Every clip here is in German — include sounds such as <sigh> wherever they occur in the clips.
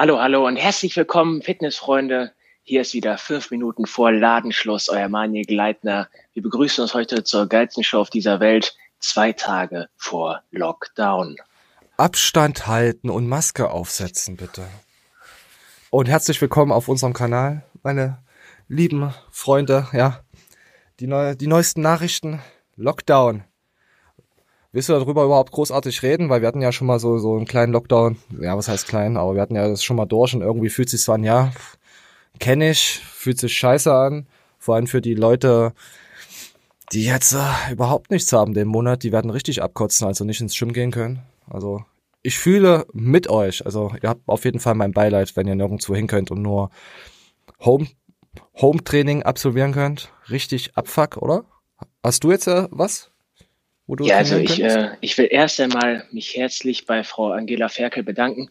Hallo, hallo und herzlich willkommen, Fitnessfreunde. Hier ist wieder fünf Minuten vor Ladenschluss, euer Manje Gleitner. Wir begrüßen uns heute zur geilsten Show auf dieser Welt, zwei Tage vor Lockdown. Abstand halten und Maske aufsetzen, bitte. Und herzlich willkommen auf unserem Kanal, meine lieben Freunde, ja. Die, neu, die neuesten Nachrichten, Lockdown. Willst du darüber überhaupt großartig reden? Weil wir hatten ja schon mal so, so einen kleinen Lockdown. Ja, was heißt klein? Aber wir hatten ja das schon mal durch und irgendwie fühlt sich so an, ja, kenne ich, fühlt sich scheiße an. Vor allem für die Leute, die jetzt äh, überhaupt nichts haben den Monat, die werden richtig abkotzen, also nicht ins Schwimmen gehen können. Also ich fühle mit euch. Also ihr habt auf jeden Fall mein Beileid, wenn ihr nirgendwo hin könnt und nur Home, Home Training absolvieren könnt. Richtig Abfuck, oder? Hast du jetzt äh, was? Ja, also ich, äh, ich will erst einmal mich herzlich bei Frau Angela Ferkel bedanken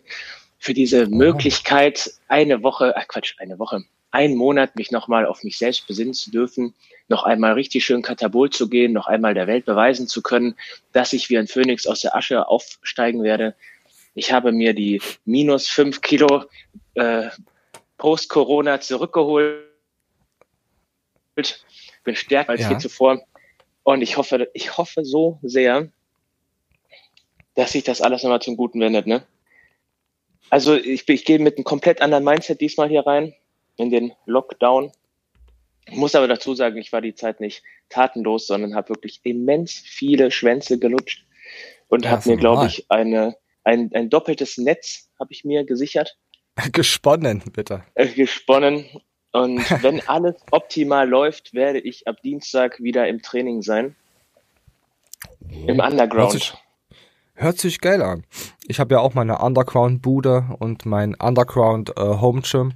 für diese oh. Möglichkeit, eine Woche, ach Quatsch, eine Woche, einen Monat mich nochmal auf mich selbst besinnen zu dürfen, noch einmal richtig schön Katabol zu gehen, noch einmal der Welt beweisen zu können, dass ich wie ein Phönix aus der Asche aufsteigen werde. Ich habe mir die minus fünf Kilo äh, Post-Corona zurückgeholt, bin stärker als ja. je zuvor und ich hoffe, ich hoffe so sehr, dass sich das alles nochmal zum Guten wendet, ne? Also ich, ich gehe mit einem komplett anderen Mindset diesmal hier rein, in den Lockdown. Muss aber dazu sagen, ich war die Zeit nicht tatenlos, sondern habe wirklich immens viele Schwänze gelutscht und ja, habe mir, glaube ich, eine, ein, ein doppeltes Netz habe ich mir gesichert. <laughs> Gesponnen, bitte. Äh, gesponnen und <laughs> wenn alles optimal läuft, werde ich ab Dienstag wieder im Training sein. Im Underground. Hört sich, hört sich geil an. Ich habe ja auch meine Underground-Bude und mein Underground-Home-Gym.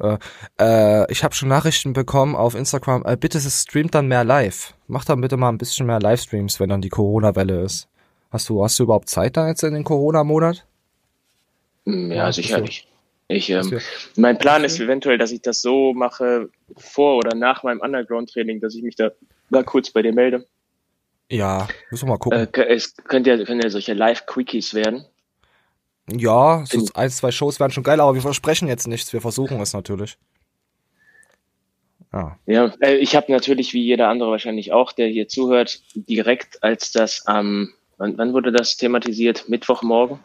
Äh, äh, ich habe schon Nachrichten bekommen auf Instagram, äh, bitte streamt dann mehr live. Mach dann bitte mal ein bisschen mehr Livestreams, wenn dann die Corona-Welle ist. Hast du, hast du überhaupt Zeit da jetzt in den Corona-Monat? Ja, ja sicherlich. Ich, ähm, mein Plan ist eventuell, dass ich das so mache, vor oder nach meinem Underground-Training, dass ich mich da mal kurz bei dir melde. Ja, müssen wir mal gucken. Äh, es könnt ja, können ja solche Live-Quickies werden. Ja, so ein, zwei Shows wären schon geil, aber wir versprechen jetzt nichts, wir versuchen es natürlich. Ja, ja äh, ich habe natürlich, wie jeder andere wahrscheinlich auch, der hier zuhört, direkt als das am, ähm, wann, wann wurde das thematisiert? Mittwochmorgen?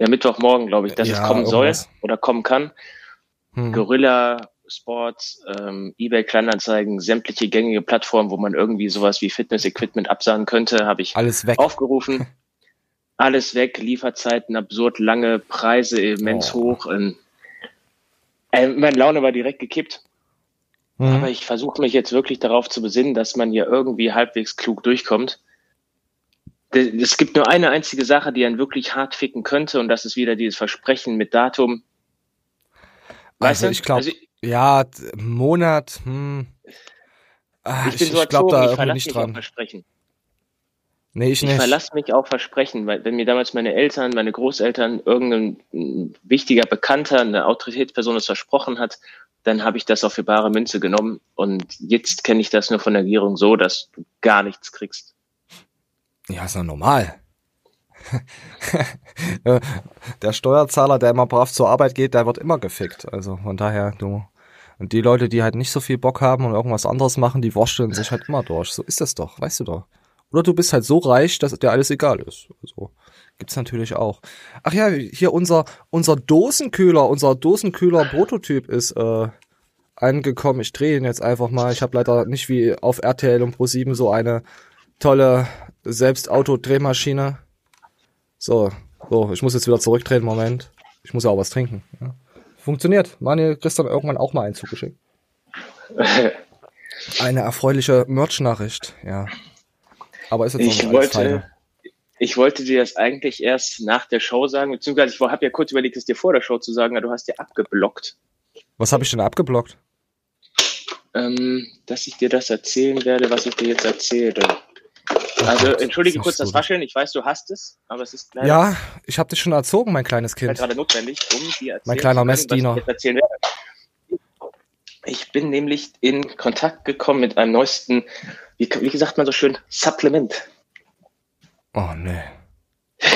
Ja, Mittwochmorgen, glaube ich, dass ja, es kommen irgendwas. soll oder kommen kann. Hm. Gorilla Sports, ähm, eBay Kleinanzeigen, sämtliche gängige Plattformen, wo man irgendwie sowas wie Fitness-Equipment absagen könnte, habe ich Alles weg. aufgerufen. <laughs> Alles weg, Lieferzeiten absurd lange, Preise immens oh. hoch. Und, äh, meine Laune war direkt gekippt. Mhm. Aber ich versuche mich jetzt wirklich darauf zu besinnen, dass man hier irgendwie halbwegs klug durchkommt es gibt nur eine einzige Sache, die einen wirklich hart ficken könnte, und das ist wieder dieses Versprechen mit Datum. Weißt also du? ich glaube, also, ja, Monat, hm. Ach, ich, ich, so ich glaube da irgendwie nicht dran. Versprechen. Nee, ich, ich nicht. verlasse mich auf Versprechen, weil wenn mir damals meine Eltern, meine Großeltern, irgendein wichtiger Bekannter, eine Autoritätsperson es versprochen hat, dann habe ich das auch für bare Münze genommen. Und jetzt kenne ich das nur von der Regierung so, dass du gar nichts kriegst. Ja, ist ja normal. <laughs> der Steuerzahler, der immer brav zur Arbeit geht, der wird immer gefickt. Also von daher, du. Und die Leute, die halt nicht so viel Bock haben und irgendwas anderes machen, die wursteln sich halt immer durch. So ist das doch, weißt du doch. Oder du bist halt so reich, dass dir alles egal ist. Also gibt's natürlich auch. Ach ja, hier unser unser Dosenkühler, unser Dosenkühler Prototyp ist äh, angekommen. Ich drehe ihn jetzt einfach mal. Ich habe leider nicht wie auf RTL und Pro7 so eine tolle selbst Autodrehmaschine. So, so, ich muss jetzt wieder zurückdrehen, Moment. Ich muss ja auch was trinken. Ja. Funktioniert. Manuel kriegst dann irgendwann auch mal einen zugeschickt. <laughs> Eine erfreuliche Merch-Nachricht, ja. Aber ist jetzt ich noch wollte, feine. Ich wollte dir das eigentlich erst nach der Show sagen, beziehungsweise ich habe ja kurz überlegt, es dir vor der Show zu sagen, aber du hast dir abgeblockt. Was habe ich denn abgeblockt? Ähm, dass ich dir das erzählen werde, was ich dir jetzt erzähle. Also entschuldige kurz das Rascheln, ich weiß, du hast es, aber es ist leider Ja, ich habe dich schon erzogen, mein kleines Kind. gerade notwendig, um dir Mein kleiner Messdiener. Ich bin nämlich in Kontakt gekommen mit einem neuesten, wie, wie gesagt man so schön, <laughs>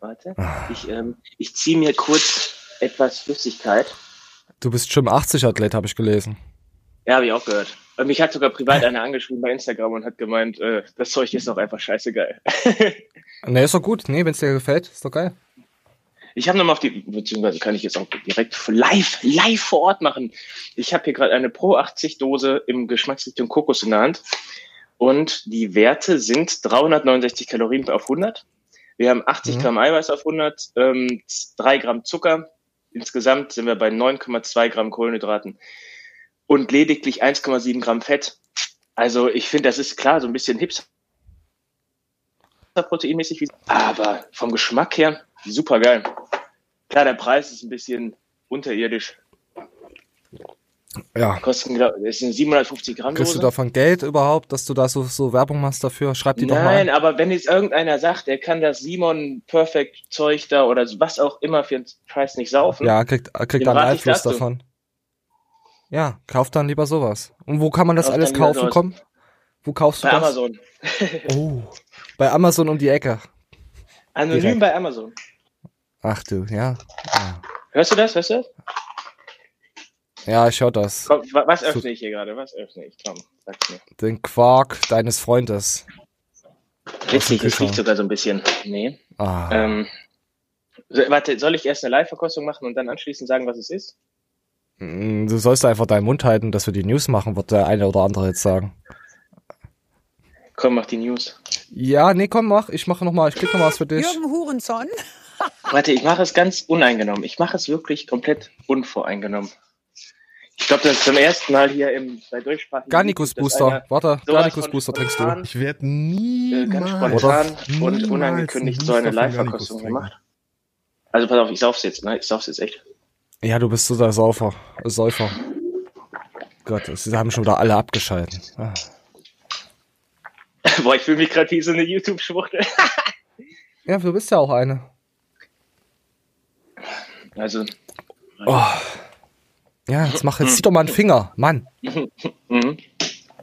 Warte. Ah. Ich, ähm, ich ziehe mir kurz etwas Flüssigkeit. Du bist schon 80-Athlet, habe ich gelesen. Ja, habe ich auch gehört. Und mich hat sogar privat einer angeschrieben bei Instagram und hat gemeint, äh, das Zeug ist doch einfach scheiße geil. <laughs> ne, ist doch gut. Nee, wenn es dir gefällt, ist doch geil. Ich habe nochmal auf die, beziehungsweise kann ich jetzt auch direkt live, live vor Ort machen. Ich habe hier gerade eine Pro 80 Dose im Geschmacksrichtung Kokos in der Hand. Und die Werte sind 369 Kalorien auf 100. Wir haben 80 mhm. Gramm Eiweiß auf 100, ähm, 3 Gramm Zucker. Insgesamt sind wir bei 9,2 Gramm Kohlenhydraten und lediglich 1,7 Gramm Fett. Also ich finde, das ist klar so ein bisschen hipster proteinmäßig, aber vom Geschmack her super geil. Klar, der Preis ist ein bisschen unterirdisch. Ja. Kosten, das sind 750 Gramm. Kriegst du davon Geld überhaupt, dass du da so, so Werbung machst dafür? Schreib die Nein, doch mal. Nein, aber wenn jetzt irgendeiner sagt, er kann das Simon Perfect Zeug da oder was auch immer für einen Preis nicht saufen. Ja, kriegt, kriegt dann Einfluss davon. Ja, kauf dann lieber sowas. Und wo kann man das kauf alles kaufen? Komm. Wo kaufst du bei das? Bei Amazon. oh, bei Amazon um die Ecke. Anonym Direkt. bei Amazon. Ach du, ja. ja. Hörst du das? Hörst du das? Ja, ich höre das. Komm, was öffne ich hier gerade? Was öffne ich? Komm, sag's mir. Den Quark deines Freundes. Witzig, das riecht sogar so ein bisschen. Nee. Ah. Ähm, warte, soll ich erst eine Live-Verkostung machen und dann anschließend sagen, was es ist? Mm, du sollst einfach deinen Mund halten, dass wir die News machen, wird der eine oder andere jetzt sagen. Komm, mach die News. Ja, nee, komm, mach. Ich mache nochmal, ich klicke nochmal was für dich. Jürgen Hurenson. Warte, ich mache es ganz uneingenommen. Ich mache es wirklich komplett unvoreingenommen. Ich glaube, das ist zum ersten Mal hier im bei Durchsprachen. Garnicus Booster. Warte, Garnicus Booster trinkst du. Ich werde nie äh, ganz spontan und unangekündigt so eine Live-Verkostung gemacht. Also pass auf, ich sauf's jetzt, ne? Ich sauf's jetzt echt. Ja, du bist so der Saufer. Säufer. Gott, sie haben schon wieder alle abgeschalten. Ah. <laughs> Boah, ich fühle mich gerade wie so eine YouTube-Schwuchtel. <laughs> ja, du bist ja auch eine. Also. Oh. Ja, jetzt mach jetzt, zieh doch mal einen Finger, Mann. <laughs> Mhm.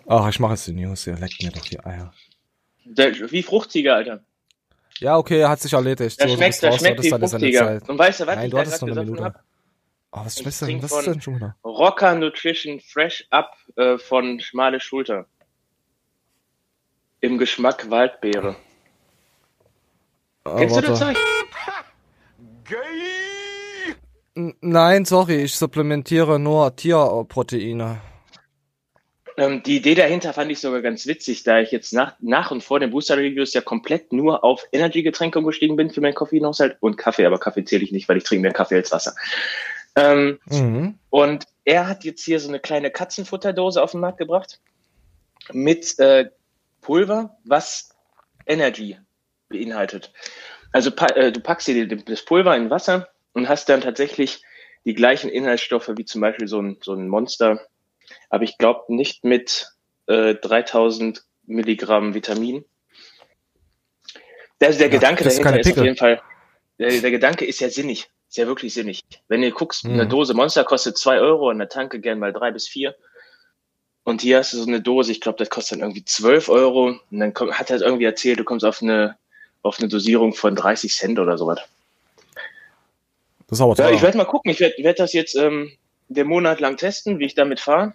Ach, ich mache jetzt die News, ihr leckt mir doch die Eier. Wie Fruchtiger, Alter. Ja, okay, hat sich erledigt. Das so, schmeckt, das schmeckt wie Fruchtiger. Und weißt du, was Nein, ich du hattest noch eine Minute. Hab? Oh, was schmeckt denn? Was ist denn schon wieder? Rocker Nutrition Fresh Up äh, von Schmale Schulter. Im Geschmack Waldbeere. Oh, Kennst warte. du das Zeug? Nein, sorry, ich supplementiere nur Tierproteine. Ähm, die Idee dahinter fand ich sogar ganz witzig, da ich jetzt nach, nach und vor den Booster-Reviews ja komplett nur auf Energy-Getränke umgestiegen bin für meinen Koffeinhaushalt und Kaffee, aber Kaffee zähle ich nicht, weil ich trinke mehr Kaffee als Wasser. Ähm, mhm. Und er hat jetzt hier so eine kleine Katzenfutterdose auf den Markt gebracht mit äh, Pulver, was Energy beinhaltet. Also äh, du packst dir das Pulver in Wasser und hast dann tatsächlich die gleichen Inhaltsstoffe wie zum Beispiel so ein, so ein Monster, aber ich glaube nicht mit äh, 3000 Milligramm Vitamin. Also der ja, Gedanke dahinter ist auf jeden Fall, der, der, Gedanke ist ja sinnig, ist ja wirklich sinnig. Wenn du guckst, mhm. eine Dose Monster kostet zwei Euro und eine Tanke gern mal drei bis vier. Und hier hast du so eine Dose, ich glaube, das kostet dann irgendwie zwölf Euro. Und dann kommt, hat er irgendwie erzählt, du kommst auf eine, auf eine Dosierung von 30 Cent oder sowas. Das ist aber Ja, ich werde mal gucken. Ich werde werd das jetzt ähm, den Monat lang testen, wie ich damit fahre.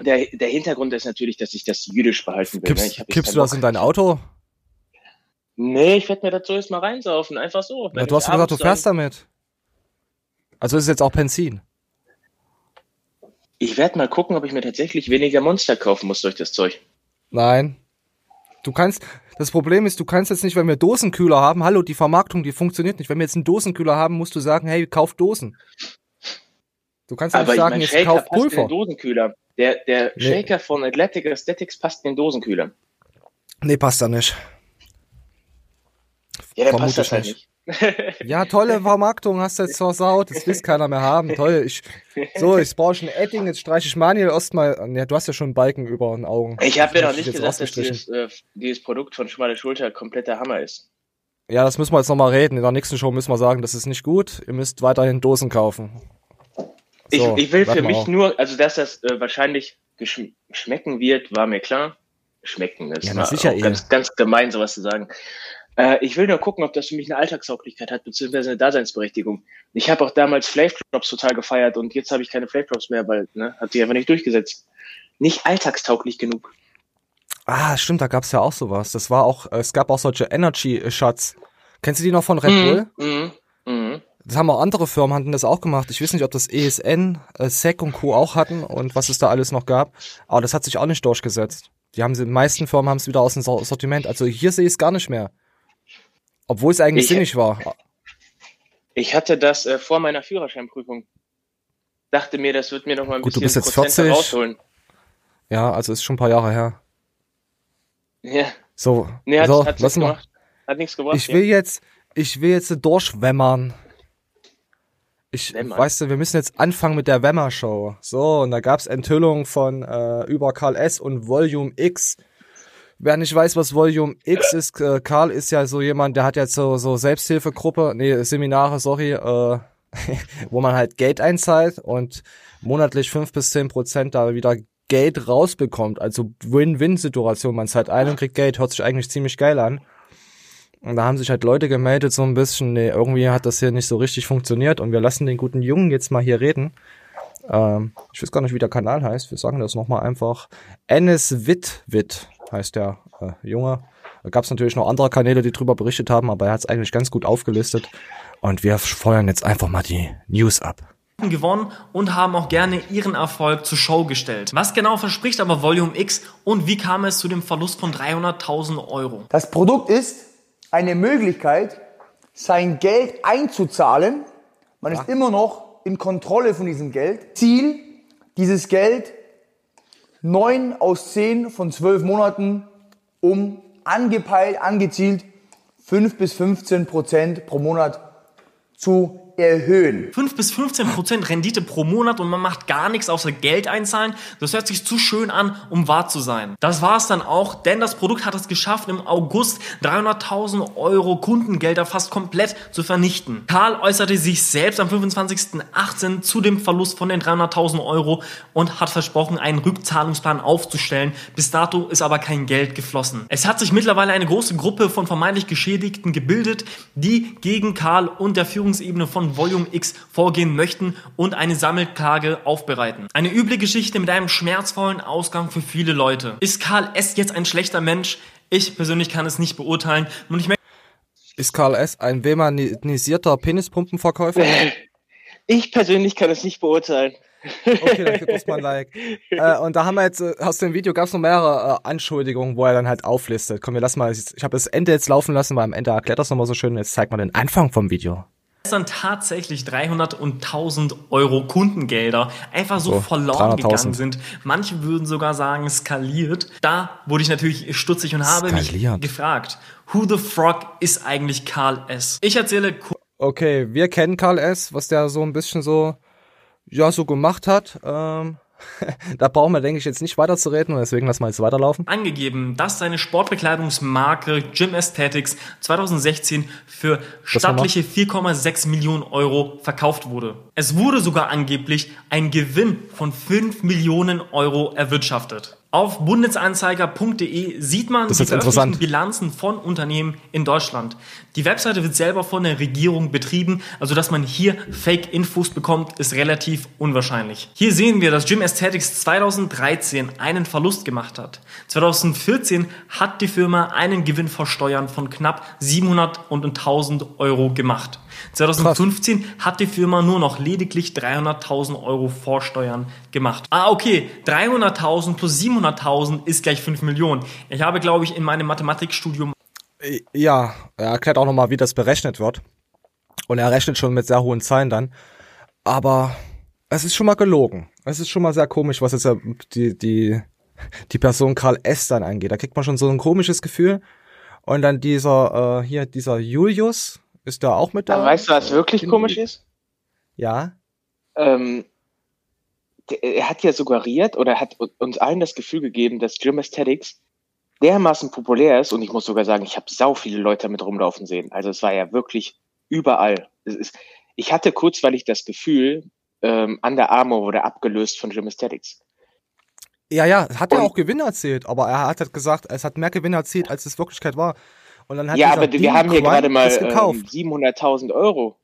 Der, der Hintergrund ist natürlich, dass ich das jüdisch behalten will. Kippst, ne? kippst du das in dein Auto? Nee, ich werde mir das so jetzt mal reinsaufen. Einfach so. Ja, du hast gesagt, du fährst damit. Also ist es jetzt auch Benzin. Ich werde mal gucken, ob ich mir tatsächlich weniger Monster kaufen muss durch das Zeug. Nein. Du kannst, das Problem ist, du kannst jetzt nicht, wenn wir Dosenkühler haben, hallo, die Vermarktung, die funktioniert nicht. Wenn wir jetzt einen Dosenkühler haben, musst du sagen, hey, kauf Dosen. Du kannst aber nicht sagen, jetzt Shaker kauf Pulver. Passt in den Dosenkühler. Der, der nee. Shaker von Athletic Aesthetics passt in den Dosenkühler. Nee, passt da nicht. Ja, dann passt das halt nicht. Ja, tolle Vermarktung hast du jetzt versaut. Das will keiner mehr haben. Toll. Ich, so, ich brauche schon Edding, jetzt streiche ich Manuel erstmal. Ja, du hast ja schon einen Balken über den Augen. Ich habe ja noch nicht gesagt, dass dieses, äh, dieses Produkt von Schmale Schulter kompletter Hammer ist. Ja, das müssen wir jetzt nochmal reden. In der nächsten Show müssen wir sagen, das ist nicht gut. Ihr müsst weiterhin Dosen kaufen. So, ich, ich, will für mich auch. nur, also dass das äh, wahrscheinlich schmecken wird, war mir klar. Schmecken, das ja, ist sicher ganz, ganz gemein, sowas zu sagen. Äh, ich will nur gucken, ob das für mich eine Alltagstauglichkeit hat, beziehungsweise eine Daseinsberechtigung. Ich habe auch damals Flavdrops total gefeiert und jetzt habe ich keine Flavdrops mehr, weil ne, hat sich einfach nicht durchgesetzt. Nicht alltagstauglich genug. Ah, stimmt, da gab's ja auch sowas. Das war auch, es gab auch solche Energy-Shots. Kennst du die noch von Red Bull? Mhm. Mhm. Das haben auch andere Firmen, hatten das auch gemacht. Ich weiß nicht, ob das ESN, äh, SEC und Co. auch hatten und was es da alles noch gab. Aber das hat sich auch nicht durchgesetzt. Die haben sie, die meisten Firmen haben es wieder aus dem Sortiment. Also hier sehe ich es gar nicht mehr. Obwohl es eigentlich ich, sinnig war. Ich hatte das äh, vor meiner Führerscheinprüfung. Dachte mir, das wird mir noch mal ein Gut, bisschen du bist jetzt Prozent 40. rausholen. Ja, also ist schon ein paar Jahre her. Ja. So, nee, hat, so hat lass mal. Hat nichts gebracht. Ich will ja. jetzt, ich will jetzt durchwämmern. Ich, weißt du, wir müssen jetzt anfangen mit der Wemmer-Show. So, und da gab's Enthüllungen von äh, über Karl S. und Volume X. Wer nicht weiß, was Volume X ist, äh, Karl ist ja so jemand, der hat jetzt so, so Selbsthilfegruppe, nee, Seminare, sorry, äh, <laughs> wo man halt Geld einzahlt und monatlich fünf bis zehn Prozent da wieder Geld rausbekommt. Also Win-Win-Situation. Man zahlt ein und kriegt Geld, hört sich eigentlich ziemlich geil an. Und da haben sich halt Leute gemeldet, so ein bisschen, nee, irgendwie hat das hier nicht so richtig funktioniert und wir lassen den guten Jungen jetzt mal hier reden. Ähm, ich weiß gar nicht, wie der Kanal heißt. Wir sagen das nochmal einfach. Enes Witwit heißt der äh, Junge. Da gab es natürlich noch andere Kanäle, die drüber berichtet haben, aber er hat es eigentlich ganz gut aufgelistet. Und wir feuern jetzt einfach mal die News ab gewonnen und haben auch gerne ihren Erfolg zur Show gestellt. Was genau verspricht aber Volume X und wie kam es zu dem Verlust von 300.000 Euro? Das Produkt ist eine Möglichkeit, sein Geld einzuzahlen. Man ja. ist immer noch in Kontrolle von diesem Geld. Ziel, dieses Geld neun aus zehn von zwölf Monaten um angepeilt, angezielt fünf bis 15 Prozent pro Monat zu erhöhen. 5 bis 15 Prozent Rendite pro Monat und man macht gar nichts außer Geld einzahlen. Das hört sich zu schön an, um wahr zu sein. Das war es dann auch, denn das Produkt hat es geschafft, im August 300.000 Euro Kundengelder fast komplett zu vernichten. Karl äußerte sich selbst am 25.18. zu dem Verlust von den 300.000 Euro und hat versprochen, einen Rückzahlungsplan aufzustellen. Bis dato ist aber kein Geld geflossen. Es hat sich mittlerweile eine große Gruppe von vermeintlich Geschädigten gebildet, die gegen Karl und der Führungsebene von von Volume X vorgehen möchten und eine Sammelklage aufbereiten. Eine üble Geschichte mit einem schmerzvollen Ausgang für viele Leute. Ist Karl S. jetzt ein schlechter Mensch? Ich persönlich kann es nicht beurteilen und ich ist Karl S. ein wemanisierter Penispumpenverkäufer? Ich persönlich kann es nicht beurteilen. Okay, dann gibt uns mal ein Like. <laughs> äh, und da haben wir jetzt, äh, aus dem Video gab es noch mehrere äh, Anschuldigungen, wo er dann halt auflistet. Komm, wir lassen mal, ich habe das Ende jetzt laufen lassen, weil am Ende erklärt das nochmal so schön. Jetzt zeigt man den Anfang vom Video dann tatsächlich 300 und 1000 Euro Kundengelder einfach so, so verloren gegangen sind. Manche würden sogar sagen skaliert. Da wurde ich natürlich stutzig und habe skaliert. mich gefragt, who the frog ist eigentlich Karl S? Ich erzähle Okay, wir kennen Karl S., was der so ein bisschen so ja so gemacht hat. Ähm, <laughs> da brauchen wir, denke ich, jetzt nicht weiter zu reden und deswegen lassen wir jetzt weiterlaufen. Angegeben, dass seine Sportbekleidungsmarke Gym Aesthetics 2016 für stattliche 4,6 Millionen Euro verkauft wurde. Es wurde sogar angeblich ein Gewinn von 5 Millionen Euro erwirtschaftet. Auf bundesanzeiger.de sieht man die veröffentlichten Bilanzen von Unternehmen in Deutschland. Die Webseite wird selber von der Regierung betrieben, also dass man hier Fake-Infos bekommt, ist relativ unwahrscheinlich. Hier sehen wir, dass Gym Aesthetics 2013 einen Verlust gemacht hat. 2014 hat die Firma einen Gewinn vor Steuern von knapp 700 und 1000 Euro gemacht. 2015 Krass. hat die Firma nur noch lediglich 300.000 Euro Vorsteuern gemacht. Ah, okay, 300.000 plus 700.000 ist gleich 5 Millionen. Ich habe, glaube ich, in meinem Mathematikstudium... Ja, er erklärt auch nochmal, wie das berechnet wird. Und er rechnet schon mit sehr hohen Zahlen dann. Aber es ist schon mal gelogen. Es ist schon mal sehr komisch, was jetzt die, die, die Person Karl S. dann angeht. Da kriegt man schon so ein komisches Gefühl. Und dann dieser, äh, hier, dieser Julius, ist da auch mit da? Aber weißt du, was wirklich komisch ist? Ja. Ähm, er hat ja suggeriert oder hat uns allen das Gefühl gegeben, dass Gym Aesthetics dermaßen populär ist und ich muss sogar sagen, ich habe sau viele Leute damit rumlaufen sehen. Also es war ja wirklich überall. Ist, ich hatte kurzweilig das Gefühl, ähm, Under Armour wurde abgelöst von Gym Aesthetics. Ja, ja, hat er auch Gewinn erzählt, aber er hat halt gesagt, es hat mehr Gewinn erzählt, als es Wirklichkeit war. Und dann hat ja, aber wir haben hier gerade mal gekauft. 700.000 Euro.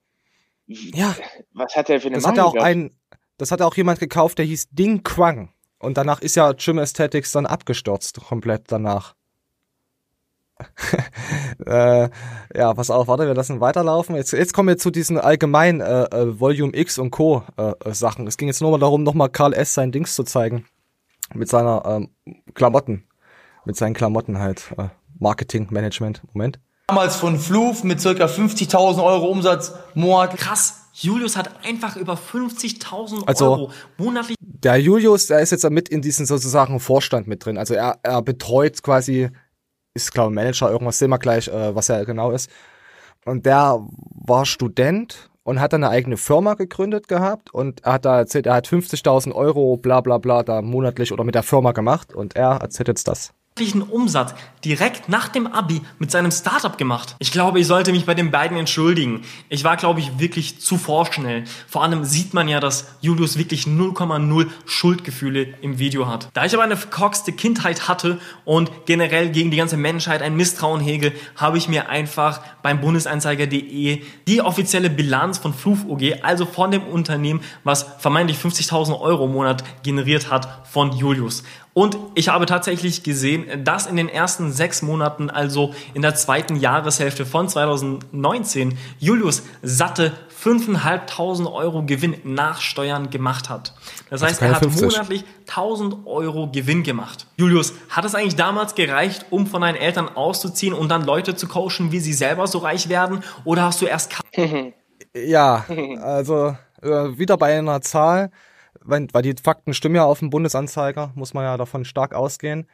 ja, Was hat er für eine das hat ja Meinung auch ein, das hat auch jemand gekauft, der hieß Ding Quang. Und danach ist ja Gym Aesthetics dann abgestürzt, komplett danach. <laughs> äh, ja, pass auf, warte, wir lassen weiterlaufen. Jetzt, jetzt kommen wir zu diesen allgemeinen äh, äh, Volume X und Co. Äh, äh, Sachen. Es ging jetzt nur mal darum, nochmal Karl S. sein Dings zu zeigen. Mit seiner ähm, Klamotten. Mit seinen Klamotten halt. Marketing, Management. Moment. Damals von Floof mit circa 50.000 Euro Umsatz monatlich. Krass, Julius hat einfach über 50.000 Also- Euro monatlich Der Julius, der ist jetzt mit in diesen sozusagen Vorstand mit drin. Also er, er betreut quasi, ist glaube Manager, irgendwas sehen wir gleich, äh, was er genau ist. Und der war Student und hat dann eine eigene Firma gegründet gehabt und er hat da erzählt, er hat 50.000 Euro bla bla bla da monatlich oder mit der Firma gemacht und er erzählt jetzt das. Monatlichen Umsatz direkt nach dem Abi mit seinem Startup gemacht. Ich glaube, ich sollte mich bei den beiden entschuldigen. Ich war, glaube ich, wirklich zu vorschnell. Vor allem sieht man ja, dass Julius wirklich 0,0 Schuldgefühle im Video hat. Da ich aber eine verkorkste Kindheit hatte und generell gegen die ganze Menschheit ein Misstrauen hege, habe ich mir einfach beim Bundesanzeiger.de die offizielle Bilanz von Fluf OG, also von dem Unternehmen, was vermeintlich 50.000 Euro im Monat generiert hat, von Julius. Und ich habe tatsächlich gesehen, dass in den ersten sechs Monaten, also in der zweiten Jahreshälfte von 2019, Julius satte 5.500 Euro Gewinn nach Steuern gemacht hat. Das heißt, er hat 50. monatlich 1.000 Euro Gewinn gemacht. Julius, hat es eigentlich damals gereicht, um von deinen Eltern auszuziehen und dann Leute zu coachen, wie sie selber so reich werden? Oder hast du erst <laughs> Ja, <laughs> also äh, wieder bei einer Zahl, weil die Fakten stimmen ja auf dem Bundesanzeiger, muss man ja davon stark ausgehen.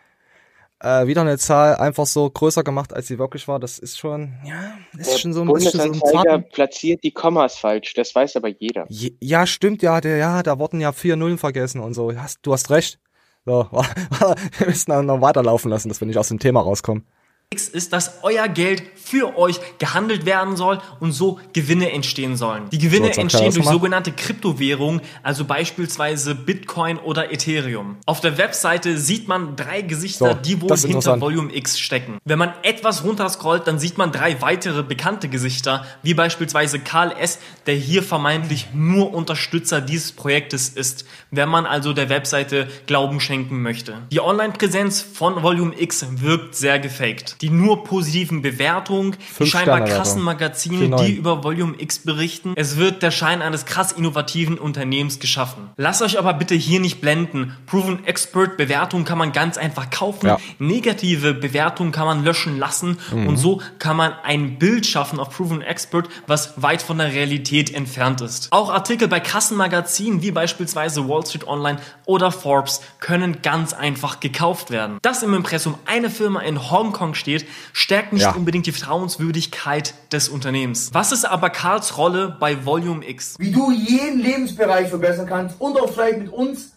Äh, wieder eine Zahl einfach so größer gemacht, als sie wirklich war. Das ist schon, ja, ist Der schon so, ist schon so ein Bundesanzeiger zarten, platziert die Kommas falsch, das weiß aber jeder. Je- Ja, stimmt, ja, der, ja, da wurden ja vier Nullen vergessen und so. Hast, du hast recht. So, <laughs> wir müssen dann noch weiterlaufen lassen, dass wir nicht aus dem Thema rauskommen. Ist, dass euer Geld für euch gehandelt werden soll und so Gewinne entstehen sollen. Die Gewinne So, entstehen durch sogenannte Kryptowährungen, also beispielsweise Bitcoin oder Ethereum. Auf der Webseite sieht man drei Gesichter, So, die wohl hinter. Volume X stecken. Wenn man etwas runterscrollt, dann sieht man drei weitere bekannte Gesichter, wie beispielsweise Karl S., der hier vermeintlich nur Unterstützer dieses Projektes ist, wenn man also der Webseite Glauben schenken möchte. Die Online-Präsenz von Volume X wirkt sehr gefaked. Die nur positiven Bewertungen, die scheinbar krassen. Magazine, Vier neun. die über Volume X berichten. Es wird der Schein eines krass innovativen Unternehmens geschaffen. Lasst euch aber bitte hier nicht blenden. Proven Expert Bewertungen kann man ganz einfach kaufen. Ja. Negative Bewertungen kann man löschen lassen. Mhm. Und so kann man ein Bild schaffen auf Proven Expert, was weit von der Realität entfernt ist. Auch Artikel bei Kassenmagazinen wie beispielsweise Wall Street Online oder Forbes können ganz einfach gekauft werden. Dass im Impressum eine Firma in Hongkong steht, stärkt nicht Ja. unbedingt die Vertrauenswürdigkeit des Unternehmens. Was ist aber Karls Rolle bei Volume X? Wie du jeden Lebensbereich verbessern kannst und auch vielleicht mit uns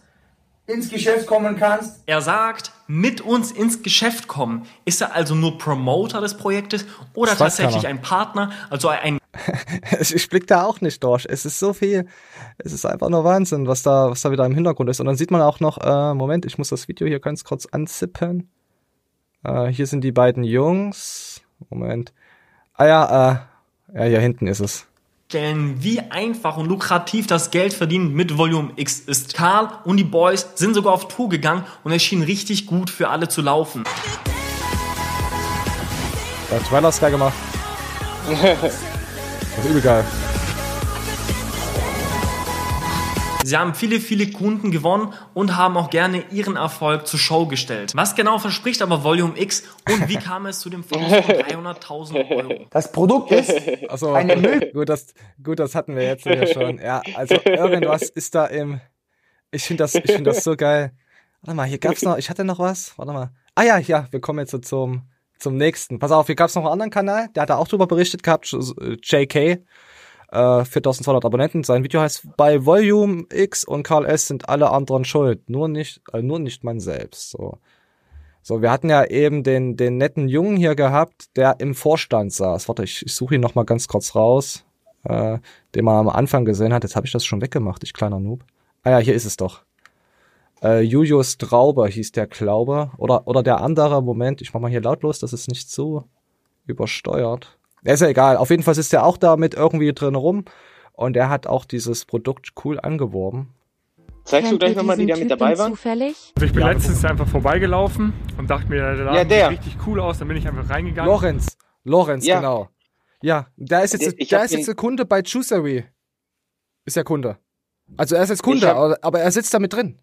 ins Geschäft kommen kannst. Er sagt, mit uns ins Geschäft kommen. Ist er also nur Promoter des Projektes oder tatsächlich ein Partner, also ein <laughs> ich blick da auch nicht durch. Es ist so viel. Es ist einfach nur Wahnsinn, was da, was da wieder im Hintergrund ist. Und dann sieht man auch noch, äh, Moment, ich muss das Video hier ganz kurz anzippen. Äh, hier sind die beiden Jungs. Moment. Ah ja, äh, ja, hier hinten ist es. stellen, wie einfach und lukrativ das Geld verdienen mit Volume X ist. Karl und die Boys sind sogar auf Tour gegangen und es schien richtig gut für alle zu laufen. Der Trailer ist geil gemacht. <laughs> Das ist übel geil. Sie haben viele, viele Kunden gewonnen und haben auch gerne ihren Erfolg zur Show gestellt. Was genau verspricht aber Volume X und wie kam es zu dem Verlust von <laughs> 300.000 Euro? Das Produkt ist <laughs> Also, eine Möglichkeit. gut, das, gut, das hatten wir jetzt hier schon. Ja, also irgendwas ist da im. Ich finde das, ich finde das so geil. Warte mal, hier gab's noch, ich hatte noch was. Warte mal. Ah ja, ja, wir kommen jetzt so zum, zum nächsten. Pass auf, hier gab's noch einen anderen Kanal, der hat da auch drüber berichtet gehabt, JK, äh, 4200 Abonnenten. Sein Video heißt bei Volume X und Karl S sind alle anderen schuld, nur nicht, äh, nur nicht man selbst. So. So, wir hatten ja eben den, den netten Jungen hier gehabt, der im Vorstand saß. Warte, ich, ich suche ihn noch mal ganz kurz raus, äh, den man am Anfang gesehen hat. Jetzt habe ich das schon weggemacht, ich kleiner Noob. Ah ja, hier ist es doch. Äh, Julius Trauber hieß der Glaube. Oder, oder der andere, Moment, ich mach mal hier lautlos, dass es nicht so übersteuert. Ist ja egal. Auf jeden Fall ist er auch damit irgendwie drin rum. Und er hat auch dieses Produkt cool angeworben. Zeigst du gleich nochmal, die da mit dabei waren? Zufällig? Also ich bin ja, letztens einfach vorbeigelaufen und dachte mir, der Laden Ja, der. sieht richtig cool aus. Dann bin ich einfach reingegangen. Lorenz. Lorenz, Ja. genau. Ja, der ist jetzt, Ich der hab ist jetzt der Kunde bei Juicery. Ist ja Kunde. Also er ist jetzt Kunde, hab- aber, aber er sitzt da mit drin.